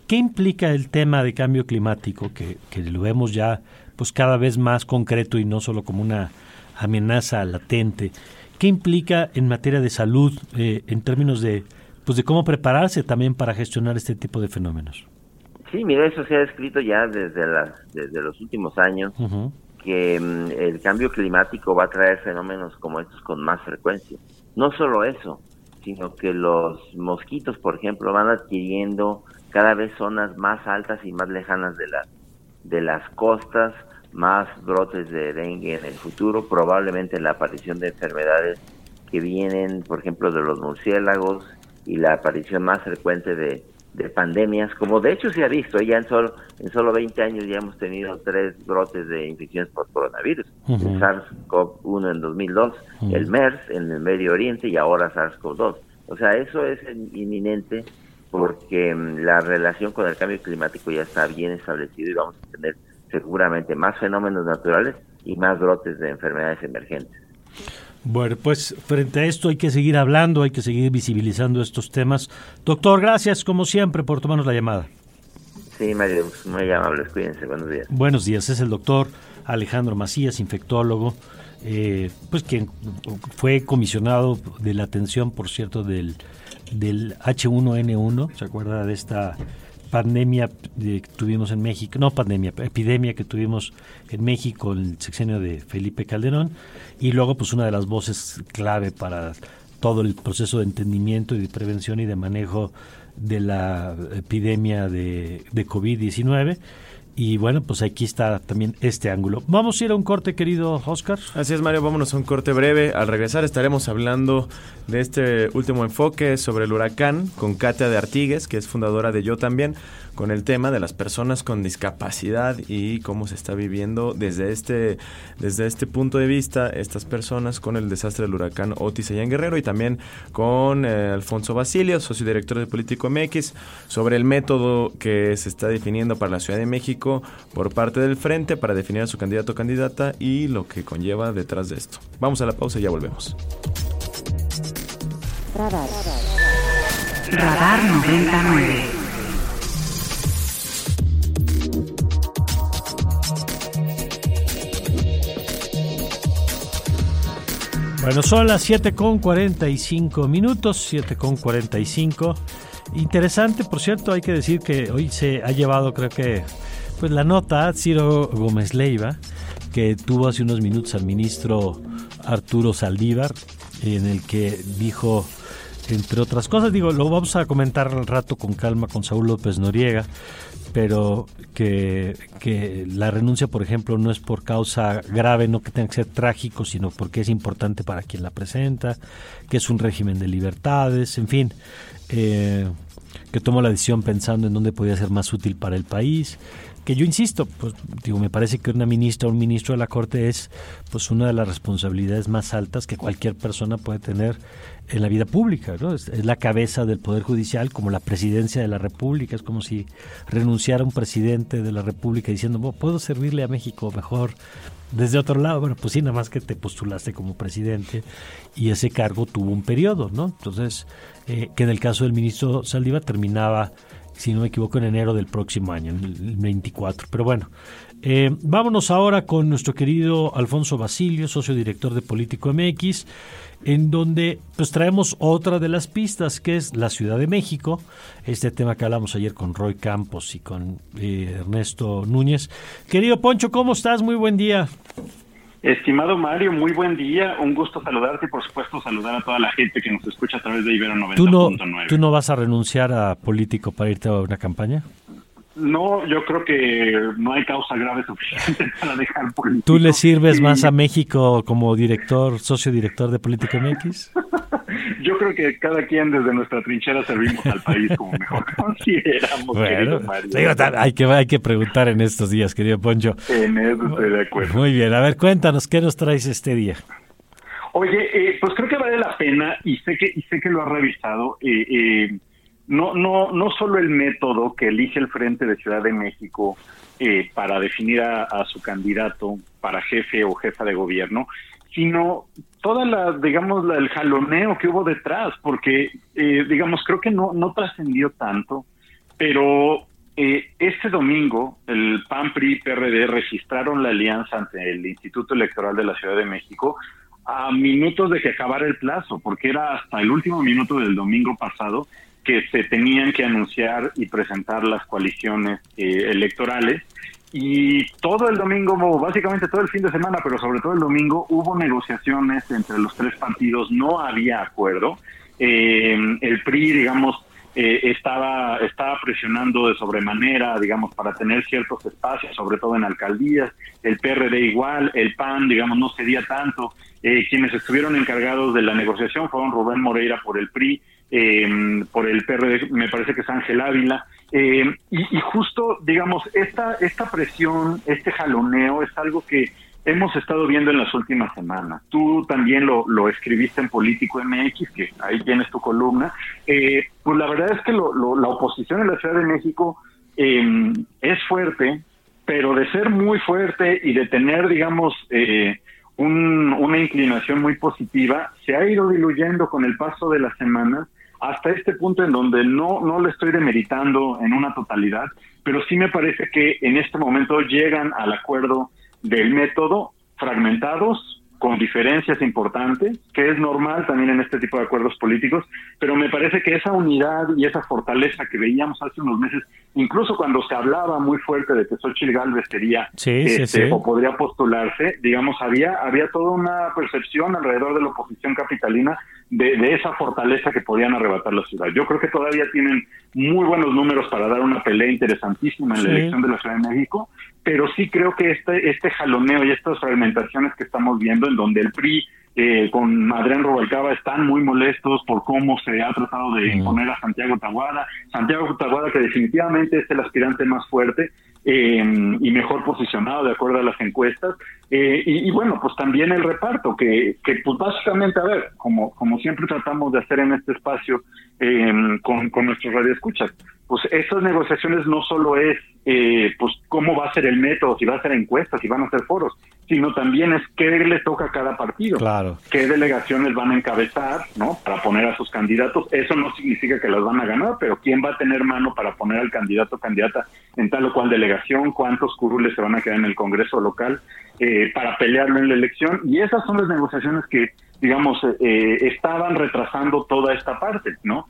¿Qué implica el tema de cambio climático, que, lo vemos ya pues cada vez más concreto y no solo como una amenaza latente? ¿Qué implica en materia de salud eh, en términos de, pues de cómo prepararse también para gestionar este tipo de fenómenos? Sí, mira, eso se ha escrito ya desde, las, desde los últimos años, que mm, el cambio climático va a traer fenómenos como estos con más frecuencia. No solo eso, sino que los mosquitos, por ejemplo, van adquiriendo cada vez zonas más altas y más lejanas de, la, de las costas, más brotes de dengue en el futuro, probablemente la aparición de enfermedades que vienen, por ejemplo, de los murciélagos y la aparición más frecuente de de pandemias, como de hecho se ha visto, ya en solo, en solo 20 años ya hemos tenido tres brotes de infecciones por coronavirus, el SARS-CoV-1 en 2002, el MERS en el Medio Oriente y ahora SARS-CoV-2. O sea, eso es inminente porque mm, la relación con el cambio climático ya está bien establecido y vamos a tener seguramente más fenómenos naturales y más brotes de enfermedades emergentes. Bueno, pues frente a esto hay que seguir hablando, hay que seguir visibilizando estos temas. Doctor, gracias como siempre por tomarnos la llamada. Sí, Mario, muy amables, cuídense, buenos días. Buenos días, es el doctor Alejandro Macías, infectólogo, eh, pues quien fue comisionado de la atención, por cierto, del, del H1N1, ¿se acuerda de esta pandemia que tuvimos en México, no pandemia, epidemia que tuvimos en México en el sexenio de Felipe Calderón y luego pues una de las voces clave para todo el proceso de entendimiento y de prevención y de manejo de la epidemia de, de COVID-19 y bueno, pues aquí está también este ángulo. Vamos a ir a un corte, querido Oscar. Así es, Mario, vámonos a un corte breve. Al regresar estaremos hablando de este último enfoque sobre el huracán con Katia de Artigues, que es fundadora de Yo también. Con el tema de las personas con discapacidad y cómo se está viviendo desde este, desde este punto de vista estas personas con el desastre del huracán Otis allá en Guerrero y también con eh, Alfonso Basilio, socio director de Político MX, sobre el método que se está definiendo para la Ciudad de México por parte del Frente para definir a su candidato o candidata y lo que conlleva detrás de esto. Vamos a la pausa y ya volvemos. Radar. Radar 99. Bueno, son las 7 con 45 minutos, 7 con 45. Interesante, por cierto, hay que decir que hoy se ha llevado, creo que, pues la nota Ciro Gómez Leiva, que tuvo hace unos minutos al ministro Arturo Saldívar, en el que dijo, entre otras cosas, digo, lo vamos a comentar al rato con calma con Saúl López Noriega, pero que, que, la renuncia, por ejemplo, no es por causa grave, no que tenga que ser trágico, sino porque es importante para quien la presenta, que es un régimen de libertades, en fin, eh, que tomó la decisión pensando en dónde podía ser más útil para el país que yo insisto, pues digo, me parece que una ministra o un ministro de la Corte es pues una de las responsabilidades más altas que cualquier persona puede tener en la vida pública, ¿no? Es, la cabeza del Poder Judicial, como la presidencia de la República, es como si renunciara un presidente de la República diciendo, puedo servirle a México mejor desde otro lado. Bueno, pues sí, nada más que te postulaste como presidente y ese cargo tuvo un periodo, ¿no? Entonces, eh, que en el caso del ministro Saldiva terminaba si no me equivoco, en enero del próximo año, el 24. Pero bueno, eh, vámonos ahora con nuestro querido Alfonso Basilio, socio director de Político MX, en donde pues traemos otra de las pistas, que es la Ciudad de México, este tema que hablamos ayer con Roy Campos y con eh, Ernesto Núñez. Querido Poncho, ¿cómo estás? Muy buen día. Estimado Mario, muy buen día. Un gusto saludarte y, por supuesto, saludar a toda la gente que nos escucha a través de Ibero 90.9. ¿Tú no, ¿Tú no vas a renunciar a político para irte a una campaña? No, yo creo que no hay causa grave suficiente para dejar político. ¿Tú le sirves más a México como director, socio director de Política MX? yo creo que cada quien desde nuestra trinchera servimos al país como mejor consideramos. Bueno, hay, que, hay que preguntar en estos días, querido Poncho. En eso estoy de acuerdo. Muy bien, a ver, cuéntanos, ¿qué nos traes este día? Oye, eh, pues creo que vale la pena y sé que, y sé que lo has revisado. Eh, eh, no, no, no solo el método que elige el Frente de Ciudad de México eh, para definir a, su candidato para jefe o jefa de gobierno, sino toda la, digamos, el jaloneo que hubo detrás, porque, eh, digamos, creo que no, no trascendió tanto, pero eh, este domingo el PAN, PRI PRD registraron la alianza ante el Instituto Electoral de la Ciudad de México a minutos de que acabara el plazo, porque era hasta el último minuto del domingo pasado que se tenían que anunciar y presentar las coaliciones eh, electorales. Y todo el domingo, básicamente todo el fin de semana, pero sobre todo el domingo, hubo negociaciones entre los tres partidos, no había acuerdo. Eh, el PRI, digamos, eh, estaba, estaba presionando de sobremanera, digamos, para tener ciertos espacios, sobre todo en alcaldías, el PRD igual, el PAN, digamos, no cedía tanto. quienes estuvieron encargados de la negociación fueron Rubén Moreira por el PRI eh, por el PRD, me parece que es Ángel Ávila, eh, y, justo, digamos, esta, esta presión, este jaloneo es algo que hemos estado viendo en las últimas semanas. Tú también lo, lo escribiste en Político MX, que ahí tienes tu columna. Eh, pues la verdad es que lo, la oposición en la Ciudad de México em, es fuerte, pero de ser muy fuerte y de tener, digamos, eh, un, una inclinación muy positiva, se ha ido diluyendo con el paso de las semanas hasta este punto en donde no, no le estoy demeritando en una totalidad, pero sí me parece que en este momento llegan al acuerdo del método fragmentados, con diferencias importantes, que es normal también en este tipo de acuerdos políticos, pero me parece que esa unidad y esa fortaleza que veíamos hace unos meses, incluso cuando se hablaba muy fuerte de que Xochitl Galvez quería este, o podría postularse, digamos, había, había toda una percepción alrededor de la oposición capitalina de, esa fortaleza que podían arrebatar la ciudad. Yo creo que todavía tienen muy buenos números para dar una pelea interesantísima en la elección de la Ciudad de México, pero sí creo que este, este jaloneo y estas fragmentaciones que estamos viendo, en donde el PRI eh, con Adrián Rubalcaba están muy molestos por cómo se ha tratado de imponer a Santiago Taguada. Santiago Taguada que definitivamente es el aspirante más fuerte eh, y mejor posicionado de acuerdo a las encuestas. Eh, y, bueno, pues también el reparto, que, que pues básicamente, a ver, como, como siempre tratamos de hacer en este espacio con, con nuestros radioescuchas, pues esas negociaciones no solo es eh, pues cómo va a ser el método, si va a ser encuestas, si van a ser foros, sino también es qué le toca a cada partido, claro. qué delegaciones van a encabezar, ¿no? Para poner a sus candidatos. Eso no significa que las van a ganar, pero quién va a tener mano para poner al candidato o candidata en tal o cual delegación, cuántos curules se van a quedar en el Congreso local eh, para pelearlo en la elección. Y esas son las negociaciones que digamos, eh, estaban retrasando toda esta parte, ¿no?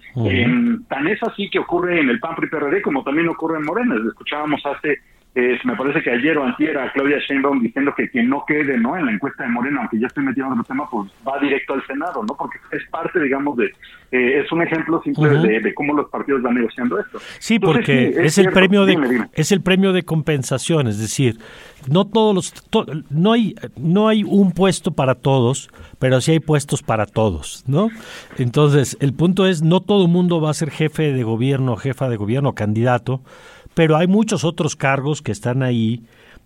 tan es así que ocurre en el PAN PRI PRD como también ocurre en Morena. Escuchábamos hace me parece que ayer o antier a Claudia Sheinbaum diciendo que quien no quede no en la encuesta de Morena, aunque ya estoy metido en otro tema, pues va directo al Senado, ¿no? Porque es parte, digamos, de... Eh, es un ejemplo simple de, cómo los partidos van negociando esto. Sí, porque es, el premio de es el premio de compensación, es decir, no todos los no hay no hay un puesto para todos, pero sí hay puestos para todos, ¿no? Entonces, el punto es no todo mundo va a ser jefe de gobierno, jefa de gobierno, candidato pero hay muchos otros cargos que están ahí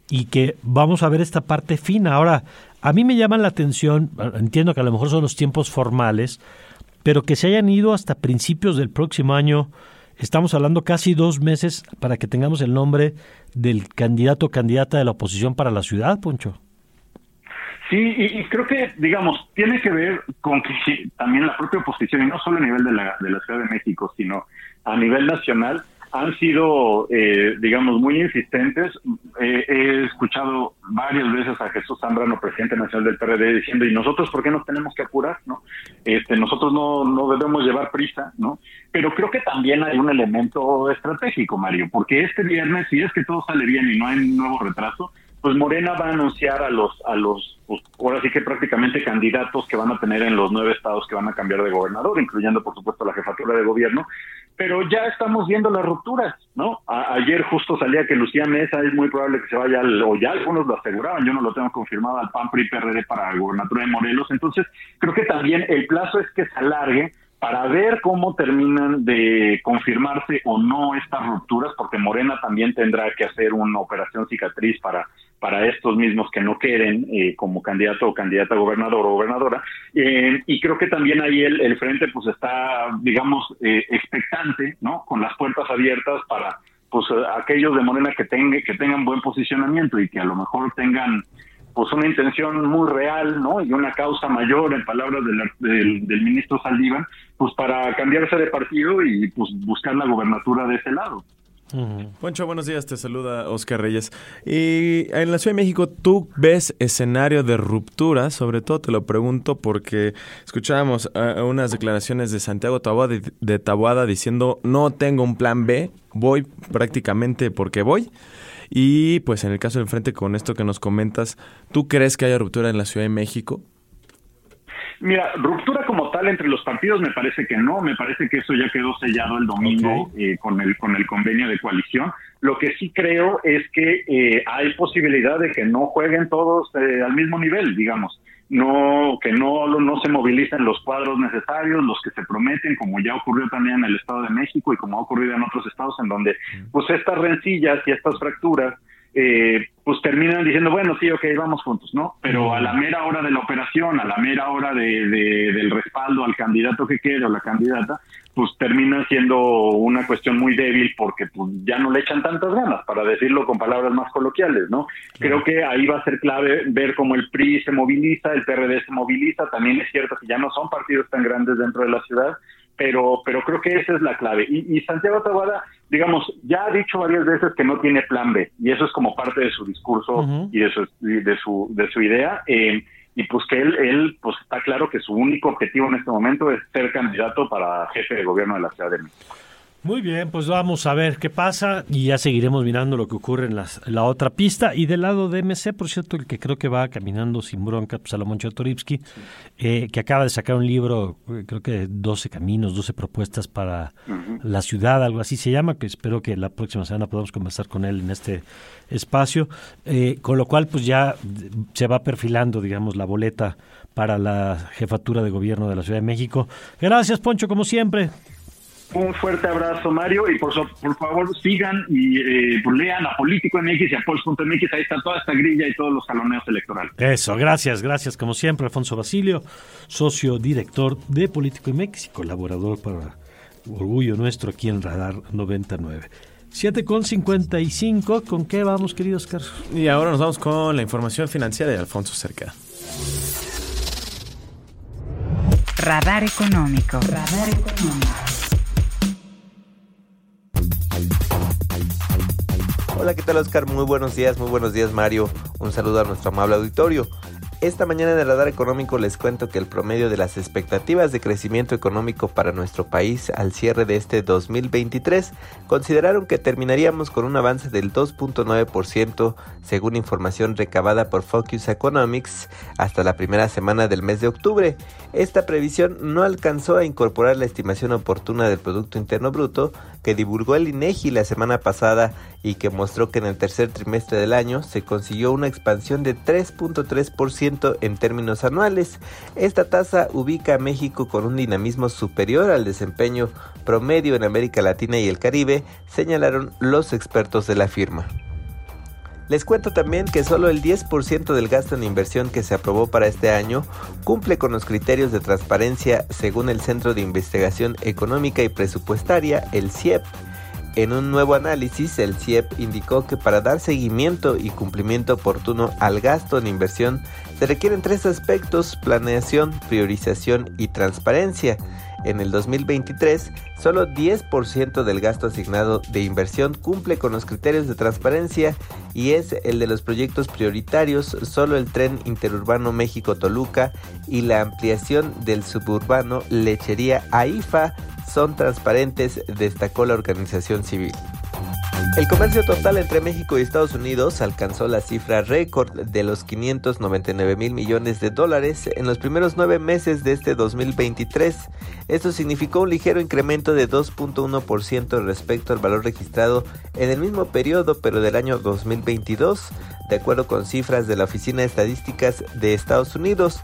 y que vamos a ver esta parte fina. Ahora, a mí me llama la atención, entiendo que a lo mejor son los tiempos formales, pero que se hayan ido hasta principios del próximo año, estamos hablando casi dos meses para que tengamos el nombre del candidato o candidata de la oposición para la ciudad, Poncho. Sí, y, creo que, digamos, tiene que ver con que también la propia oposición, y no solo a nivel de la, de la Ciudad de México, sino a nivel nacional, han sido, eh, digamos, muy insistentes. Eh, he escuchado varias veces a Jesús Zambrano, presidente nacional del PRD, diciendo, ¿y nosotros por qué nos tenemos que apurar? no este Nosotros no, no debemos llevar prisa, ¿no? Pero creo que también hay un elemento estratégico, Mario, porque este viernes, si es que todo sale bien y no hay nuevo retraso, pues Morena va a anunciar a los, a los, pues, ahora sí que prácticamente candidatos que van a tener en los nueve estados que van a cambiar de gobernador, incluyendo por supuesto la jefatura de gobierno, pero ya estamos viendo las rupturas, ¿no? ayer justo salía que Lucía Mesa es muy probable que se vaya, o ya algunos lo aseguraban, yo no lo tengo confirmado, al PAN PRI PRD para gobernatura de Morelos, entonces creo que también el plazo es que se alargue para ver cómo terminan de confirmarse o no estas rupturas, porque Morena también tendrá que hacer una operación cicatriz para para estos mismos que no queden eh, como candidato o candidata a gobernador o gobernadora. Eh, y creo que también ahí el, frente pues está, digamos, eh, expectante, ¿no? Con las puertas abiertas para pues aquellos de Morena que, tengan que tengan buen posicionamiento y que a lo mejor tengan pues una intención muy real, ¿no? Y una causa mayor, en palabras del, del ministro Saldívar, pues para cambiarse de partido y pues buscar la gobernatura de ese lado. Poncho, buenos días, te saluda Oscar Reyes. Y en la Ciudad de México, ¿tú ves escenario de ruptura? Sobre todo te lo pregunto porque escuchábamos unas declaraciones de Santiago Taboada, de Taboada diciendo no tengo un plan B, voy prácticamente porque voy. Y pues en el caso del frente con esto que nos comentas, ¿tú crees que haya ruptura en la Ciudad de México? Mira, ruptura como tal entre los partidos me parece que no, me parece que eso ya quedó sellado el domingo eh, con el con el convenio de coalición. Lo que sí creo es que eh, hay posibilidad de que no jueguen todos eh, al mismo nivel, digamos, no que no no se movilicen los cuadros necesarios, los que se prometen, como ya ocurrió también en el Estado de México y como ha ocurrido en otros estados en donde pues estas rencillas y estas fracturas eh, pues terminan diciendo, bueno, sí, ok, vamos juntos, ¿no? Pero a la mera hora de la operación, a la mera hora de, del respaldo al candidato que quiere o la candidata, pues termina siendo una cuestión muy débil porque pues, ya no le echan tantas ganas, para decirlo con palabras más coloquiales, ¿no? Creo que ahí va a ser clave ver cómo el PRI se moviliza, el PRD se moviliza, también es cierto que ya no son partidos tan grandes dentro de la ciudad, pero, pero creo que esa es la clave. Y, y Santiago Taboada, digamos, ya ha dicho varias veces que no tiene plan B, y eso es como parte de su discurso y de su, de su, de su idea. Eh, y pues que él, él, pues está claro que su único objetivo en este momento es ser candidato para jefe de gobierno de la Ciudad de México. Muy bien, pues vamos a ver qué pasa y ya seguiremos mirando lo que ocurre en, la otra pista. Y del lado de MC, por cierto, el que creo que va caminando sin bronca, pues Salomón Chotoripsky, eh, que acaba de sacar un libro, eh, creo que 12 caminos, 12 propuestas para la ciudad, algo así se llama, que espero que la próxima semana podamos conversar con él en este espacio. Eh, con lo cual, pues ya se va perfilando, digamos, la boleta para la jefatura de gobierno de la Ciudad de México. Gracias, Poncho, como siempre. Un fuerte abrazo, Mario, y por, por favor sigan y eh, pues, lean a Político MX y a Pols.mx, ahí está toda esta grilla y todos los jaloneos electorales. Eso, gracias, gracias como siempre, Alfonso Basilio, socio director de Político MX y colaborador para orgullo nuestro aquí en Radar 99. 7 con 55, ¿con qué vamos, querido Oscar? Y ahora nos vamos con la información financiera de Alfonso Cerca. Radar económico. Radar económico. Hola, ¿qué tal Oscar? Muy buenos días, muy buenos días Mario. Un saludo a nuestro amable auditorio. Esta mañana en el radar económico les cuento que el promedio de las expectativas de crecimiento económico para nuestro país al cierre de este 2023 consideraron que terminaríamos con un avance del 2.9% según información recabada por Focus Economics hasta la primera semana del mes de octubre. Esta previsión no alcanzó a incorporar la estimación oportuna del Producto Interno Bruto que divulgó el INEGI la semana pasada y que mostró que en el tercer trimestre del año se consiguió una expansión de 3.3% en términos anuales. Esta tasa ubica a México con un dinamismo superior al desempeño promedio en América Latina y el Caribe, señalaron los expertos de la firma. Les cuento también que solo el 10% del gasto en inversión que se aprobó para este año cumple con los criterios de transparencia según el Centro de Investigación Económica y Presupuestaria, el CIEP. En un nuevo análisis, el CIEP indicó que para dar seguimiento y cumplimiento oportuno al gasto en inversión se requieren tres aspectos, planeación, priorización y transparencia. En el 2023, solo 10% del gasto asignado de inversión cumple con los criterios de transparencia y es el de los proyectos prioritarios, solo el tren interurbano México-Toluca y la ampliación del suburbano Lechería AIFA son transparentes, destacó la organización civil. El comercio total entre México y Estados Unidos alcanzó la cifra récord de los 599 mil millones de dólares en los primeros nueve meses de este 2023. Esto significó un ligero incremento de 2.1% respecto al valor registrado en el mismo periodo, pero del año 2022, de acuerdo con cifras de la Oficina de Estadísticas de Estados Unidos.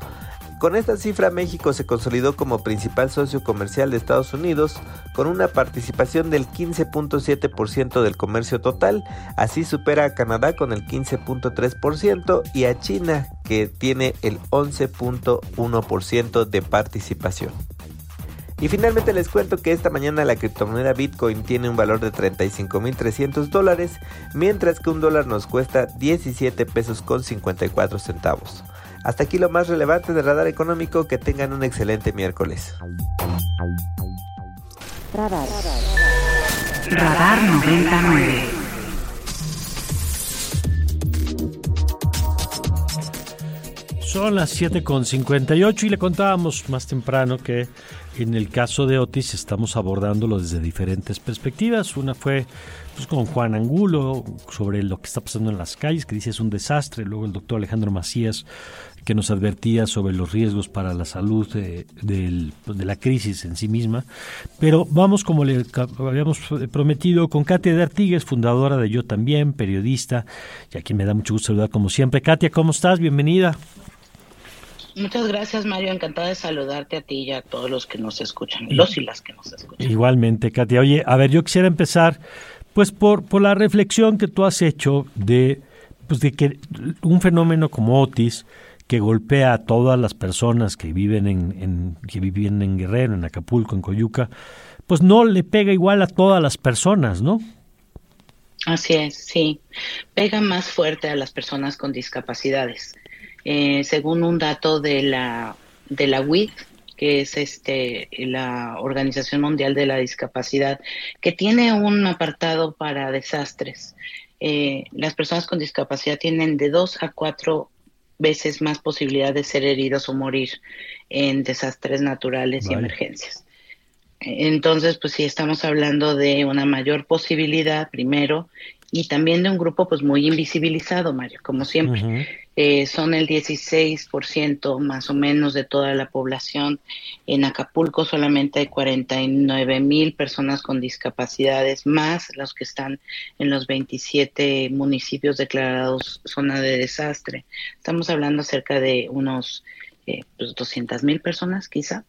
Con esta cifra México se consolidó como principal socio comercial de Estados Unidos con una participación del 15.7% del comercio total, así supera a Canadá con el 15.3% y a China que tiene el 11.1% de participación. Y finalmente les cuento que esta mañana la criptomoneda Bitcoin tiene un valor de 35.300 dólares, mientras que un dólar nos cuesta 17 pesos con 54 centavos. Hasta aquí lo más relevante del radar económico. Que tengan un excelente miércoles. Radar. Radar 99. Son las 7.58 y le contábamos más temprano que en el caso de Otis estamos abordándolo desde diferentes perspectivas. Una fue pues, con Juan Angulo sobre lo que está pasando en las calles, que dice es un desastre. Luego el doctor Alejandro Macías que nos advertía sobre los riesgos para la salud de, la crisis en sí misma. Pero vamos, como le habíamos prometido, con Katia de Artigues, fundadora de Yo También, periodista, y a quien me da mucho gusto saludar como siempre. Katia, ¿cómo estás? Bienvenida. Muchas gracias, Mario. Encantada de saludarte a ti y a todos los que nos escuchan, los y las que nos escuchan. Igualmente, Katia. Oye, a ver, yo quisiera empezar, pues, por, por la reflexión que tú has hecho de, pues, de que un fenómeno como Otis, que golpea a todas las personas que viven en, que viven en Guerrero, en Acapulco, en Coyuca, pues no le pega igual a todas las personas, ¿no? Así es, sí. Pega más fuerte a las personas con discapacidades. Eh, según un dato de la de la WIC, que es este la Organización Mundial de la Discapacidad, que tiene un apartado para desastres. Eh, las personas con discapacidad tienen de dos a cuatro veces más posibilidad de ser heridos o morir en desastres naturales y emergencias. Entonces, pues sí, estamos hablando de una mayor posibilidad, primero, y también de un grupo pues muy invisibilizado, Mario, como siempre. Eh, son el 16% más o menos de toda la población. En Acapulco solamente hay 49 mil personas con discapacidades, más los que están en los 27 municipios declarados zona de desastre. Estamos hablando acerca de unos eh, pues 200 mil personas quizá,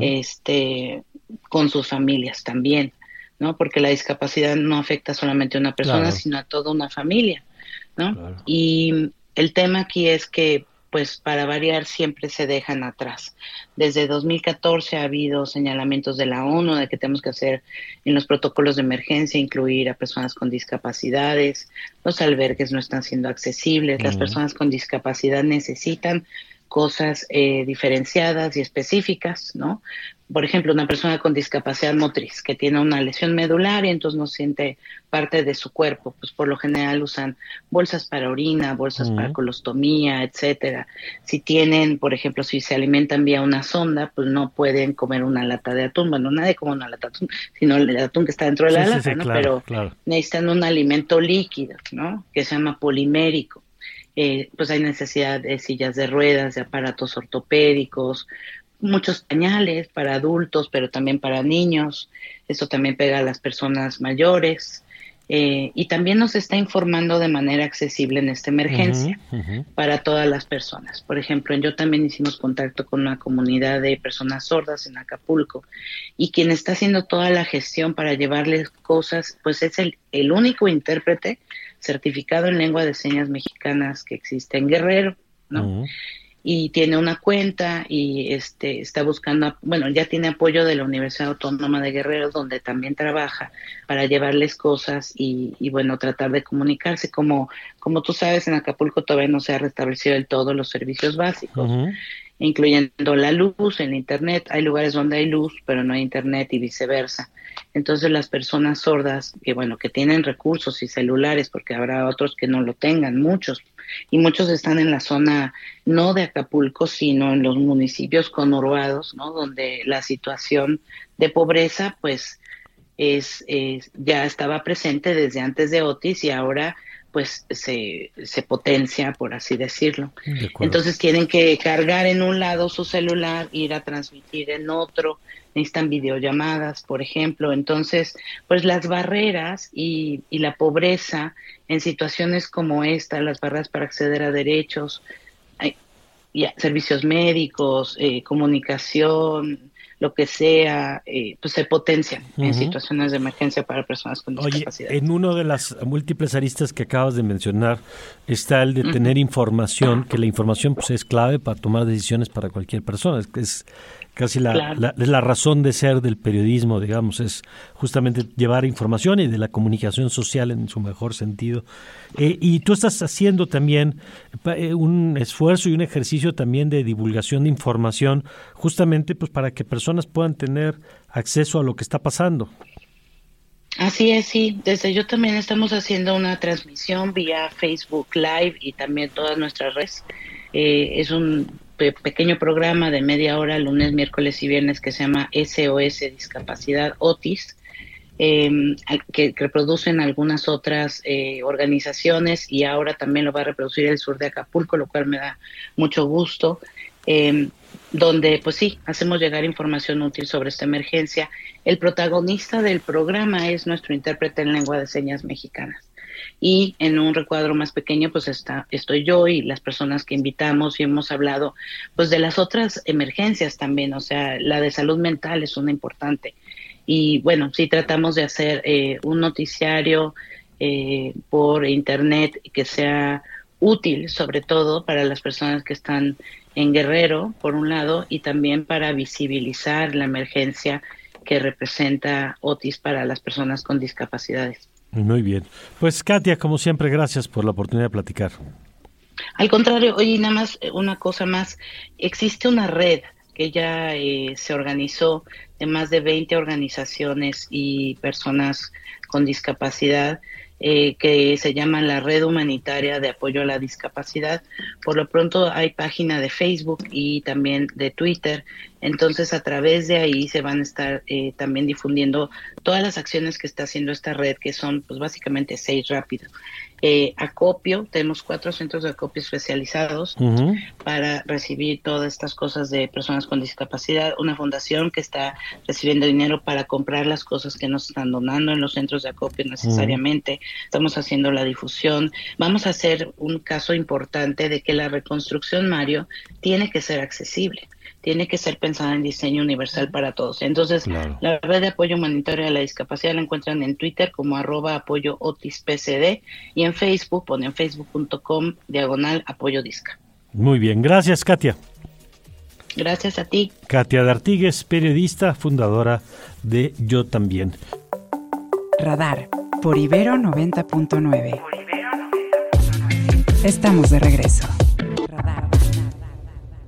este, con sus familias también. ¿no? Porque la discapacidad no afecta solamente a una persona, sino a toda una familia, ¿no? Y el tema aquí es que, pues, para variar, siempre se dejan atrás. Desde 2014 ha habido señalamientos de la ONU de que tenemos que hacer en los protocolos de emergencia, incluir a personas con discapacidades, los albergues no están siendo accesibles, las personas con discapacidad necesitan cosas eh, diferenciadas y específicas, ¿no? Por ejemplo, una persona con discapacidad motriz que tiene una lesión medular y entonces no siente parte de su cuerpo, pues por lo general usan bolsas para orina, bolsas para colostomía, etcétera. Si tienen, por ejemplo, si se alimentan vía una sonda, pues no pueden comer una lata de atún, bueno, nadie come una lata de atún, sino el atún que está dentro de la lata, ¿no? Pero necesitan un alimento líquido, ¿no? Que se llama polimérico. Eh, pues hay necesidad de sillas de ruedas, de aparatos ortopédicos, muchos pañales para adultos, pero también para niños. Eso también pega a las personas mayores. Eh, y también nos está informando de manera accesible en esta emergencia para todas las personas. Por ejemplo, yo también hicimos contacto con una comunidad de personas sordas en Acapulco y quien está haciendo toda la gestión para llevarles cosas, pues es el, el único intérprete certificado en lengua de señas mexicanas que existe en Guerrero, ¿no? Y tiene una cuenta y este está buscando, bueno, ya tiene apoyo de la Universidad Autónoma de Guerrero, donde también trabaja para llevarles cosas y, bueno, tratar de comunicarse. Como, como tú sabes, en Acapulco todavía no se ha restablecido del todo los servicios básicos. incluyendo la luz, el internet. Hay lugares donde hay luz, pero no hay internet y viceversa. Entonces las personas sordas, que bueno, que tienen recursos y celulares, porque habrá otros que no lo tengan, muchos, y muchos están en la zona no de Acapulco, sino en los municipios conurbados, ¿no? Donde la situación de pobreza, pues, es, ya estaba presente desde antes de Otis y ahora pues se, se potencia, por así decirlo. Entonces tienen que cargar en un lado su celular, ir a transmitir en otro, necesitan videollamadas, por ejemplo. Entonces, pues las barreras y, y la pobreza en situaciones como esta, las barreras para acceder a derechos, y servicios médicos, eh, comunicación, lo que sea, eh, pues se potencian en situaciones de emergencia para personas con discapacidad. en una de las múltiples aristas que acabas de mencionar está el de tener información, que la información pues es clave para tomar decisiones para cualquier persona. Es, es casi la, la, razón de ser del periodismo, digamos, es justamente llevar información y de la comunicación social en su mejor sentido. Eh, y tú estás haciendo también eh, un esfuerzo y un ejercicio también de divulgación de información, justamente pues para que personas puedan tener acceso a lo que está pasando. Así es, sí. Desde yo también estamos haciendo una transmisión vía Facebook Live y también todas nuestras redes. Eh, es un pequeño programa de media hora, lunes, miércoles y viernes, que se llama SOS Discapacidad Otis, em, que reproducen algunas otras eh, organizaciones y ahora también lo va a reproducir el sur de Acapulco, lo cual me da mucho gusto, em, donde pues sí, hacemos llegar información útil sobre esta emergencia. El protagonista del programa es nuestro intérprete en lengua de señas mexicanas. Y en un recuadro más pequeño pues está estoy yo y las personas que invitamos y hemos hablado pues de las otras emergencias también. O sea la de salud mental es una importante. Y bueno sí tratamos de hacer eh, un noticiario eh, por internet que sea útil sobre todo para las personas que están en Guerrero por un lado y también para visibilizar la emergencia que representa Otis para las personas con discapacidades. Muy bien. Pues Katia, como siempre, gracias por la oportunidad de platicar. Al contrario, oye, nada más eh, una cosa más. Existe una red que ya eh, se organizó de más de 20 organizaciones y personas con discapacidad eh, que se llama la Red Humanitaria de Apoyo a la Discapacidad. Por lo pronto hay página de Facebook y también de Twitter Entonces, a través de ahí se van a estar eh, también difundiendo todas las acciones que está haciendo esta red, que son pues básicamente seis rápido. Eh, acopio, tenemos cuatro centros de acopio especializados para recibir todas estas cosas de personas con discapacidad, una fundación que está recibiendo dinero para comprar las cosas que nos están donando en los centros de acopio necesariamente, estamos haciendo la difusión, vamos a hacer un caso importante de que la reconstrucción, Mario, tiene que ser accesible tiene que ser pensada en diseño universal para todos. Entonces, la red de apoyo humanitario a la discapacidad la encuentran en Twitter como arroba apoyo otispcd y en Facebook ponen facebook.com diagonal apoyo disca. Muy bien, gracias Katia. Gracias a ti. Katia D'Artigues, periodista, fundadora de Yo También. Radar por Ibero 90.9. Estamos de regreso.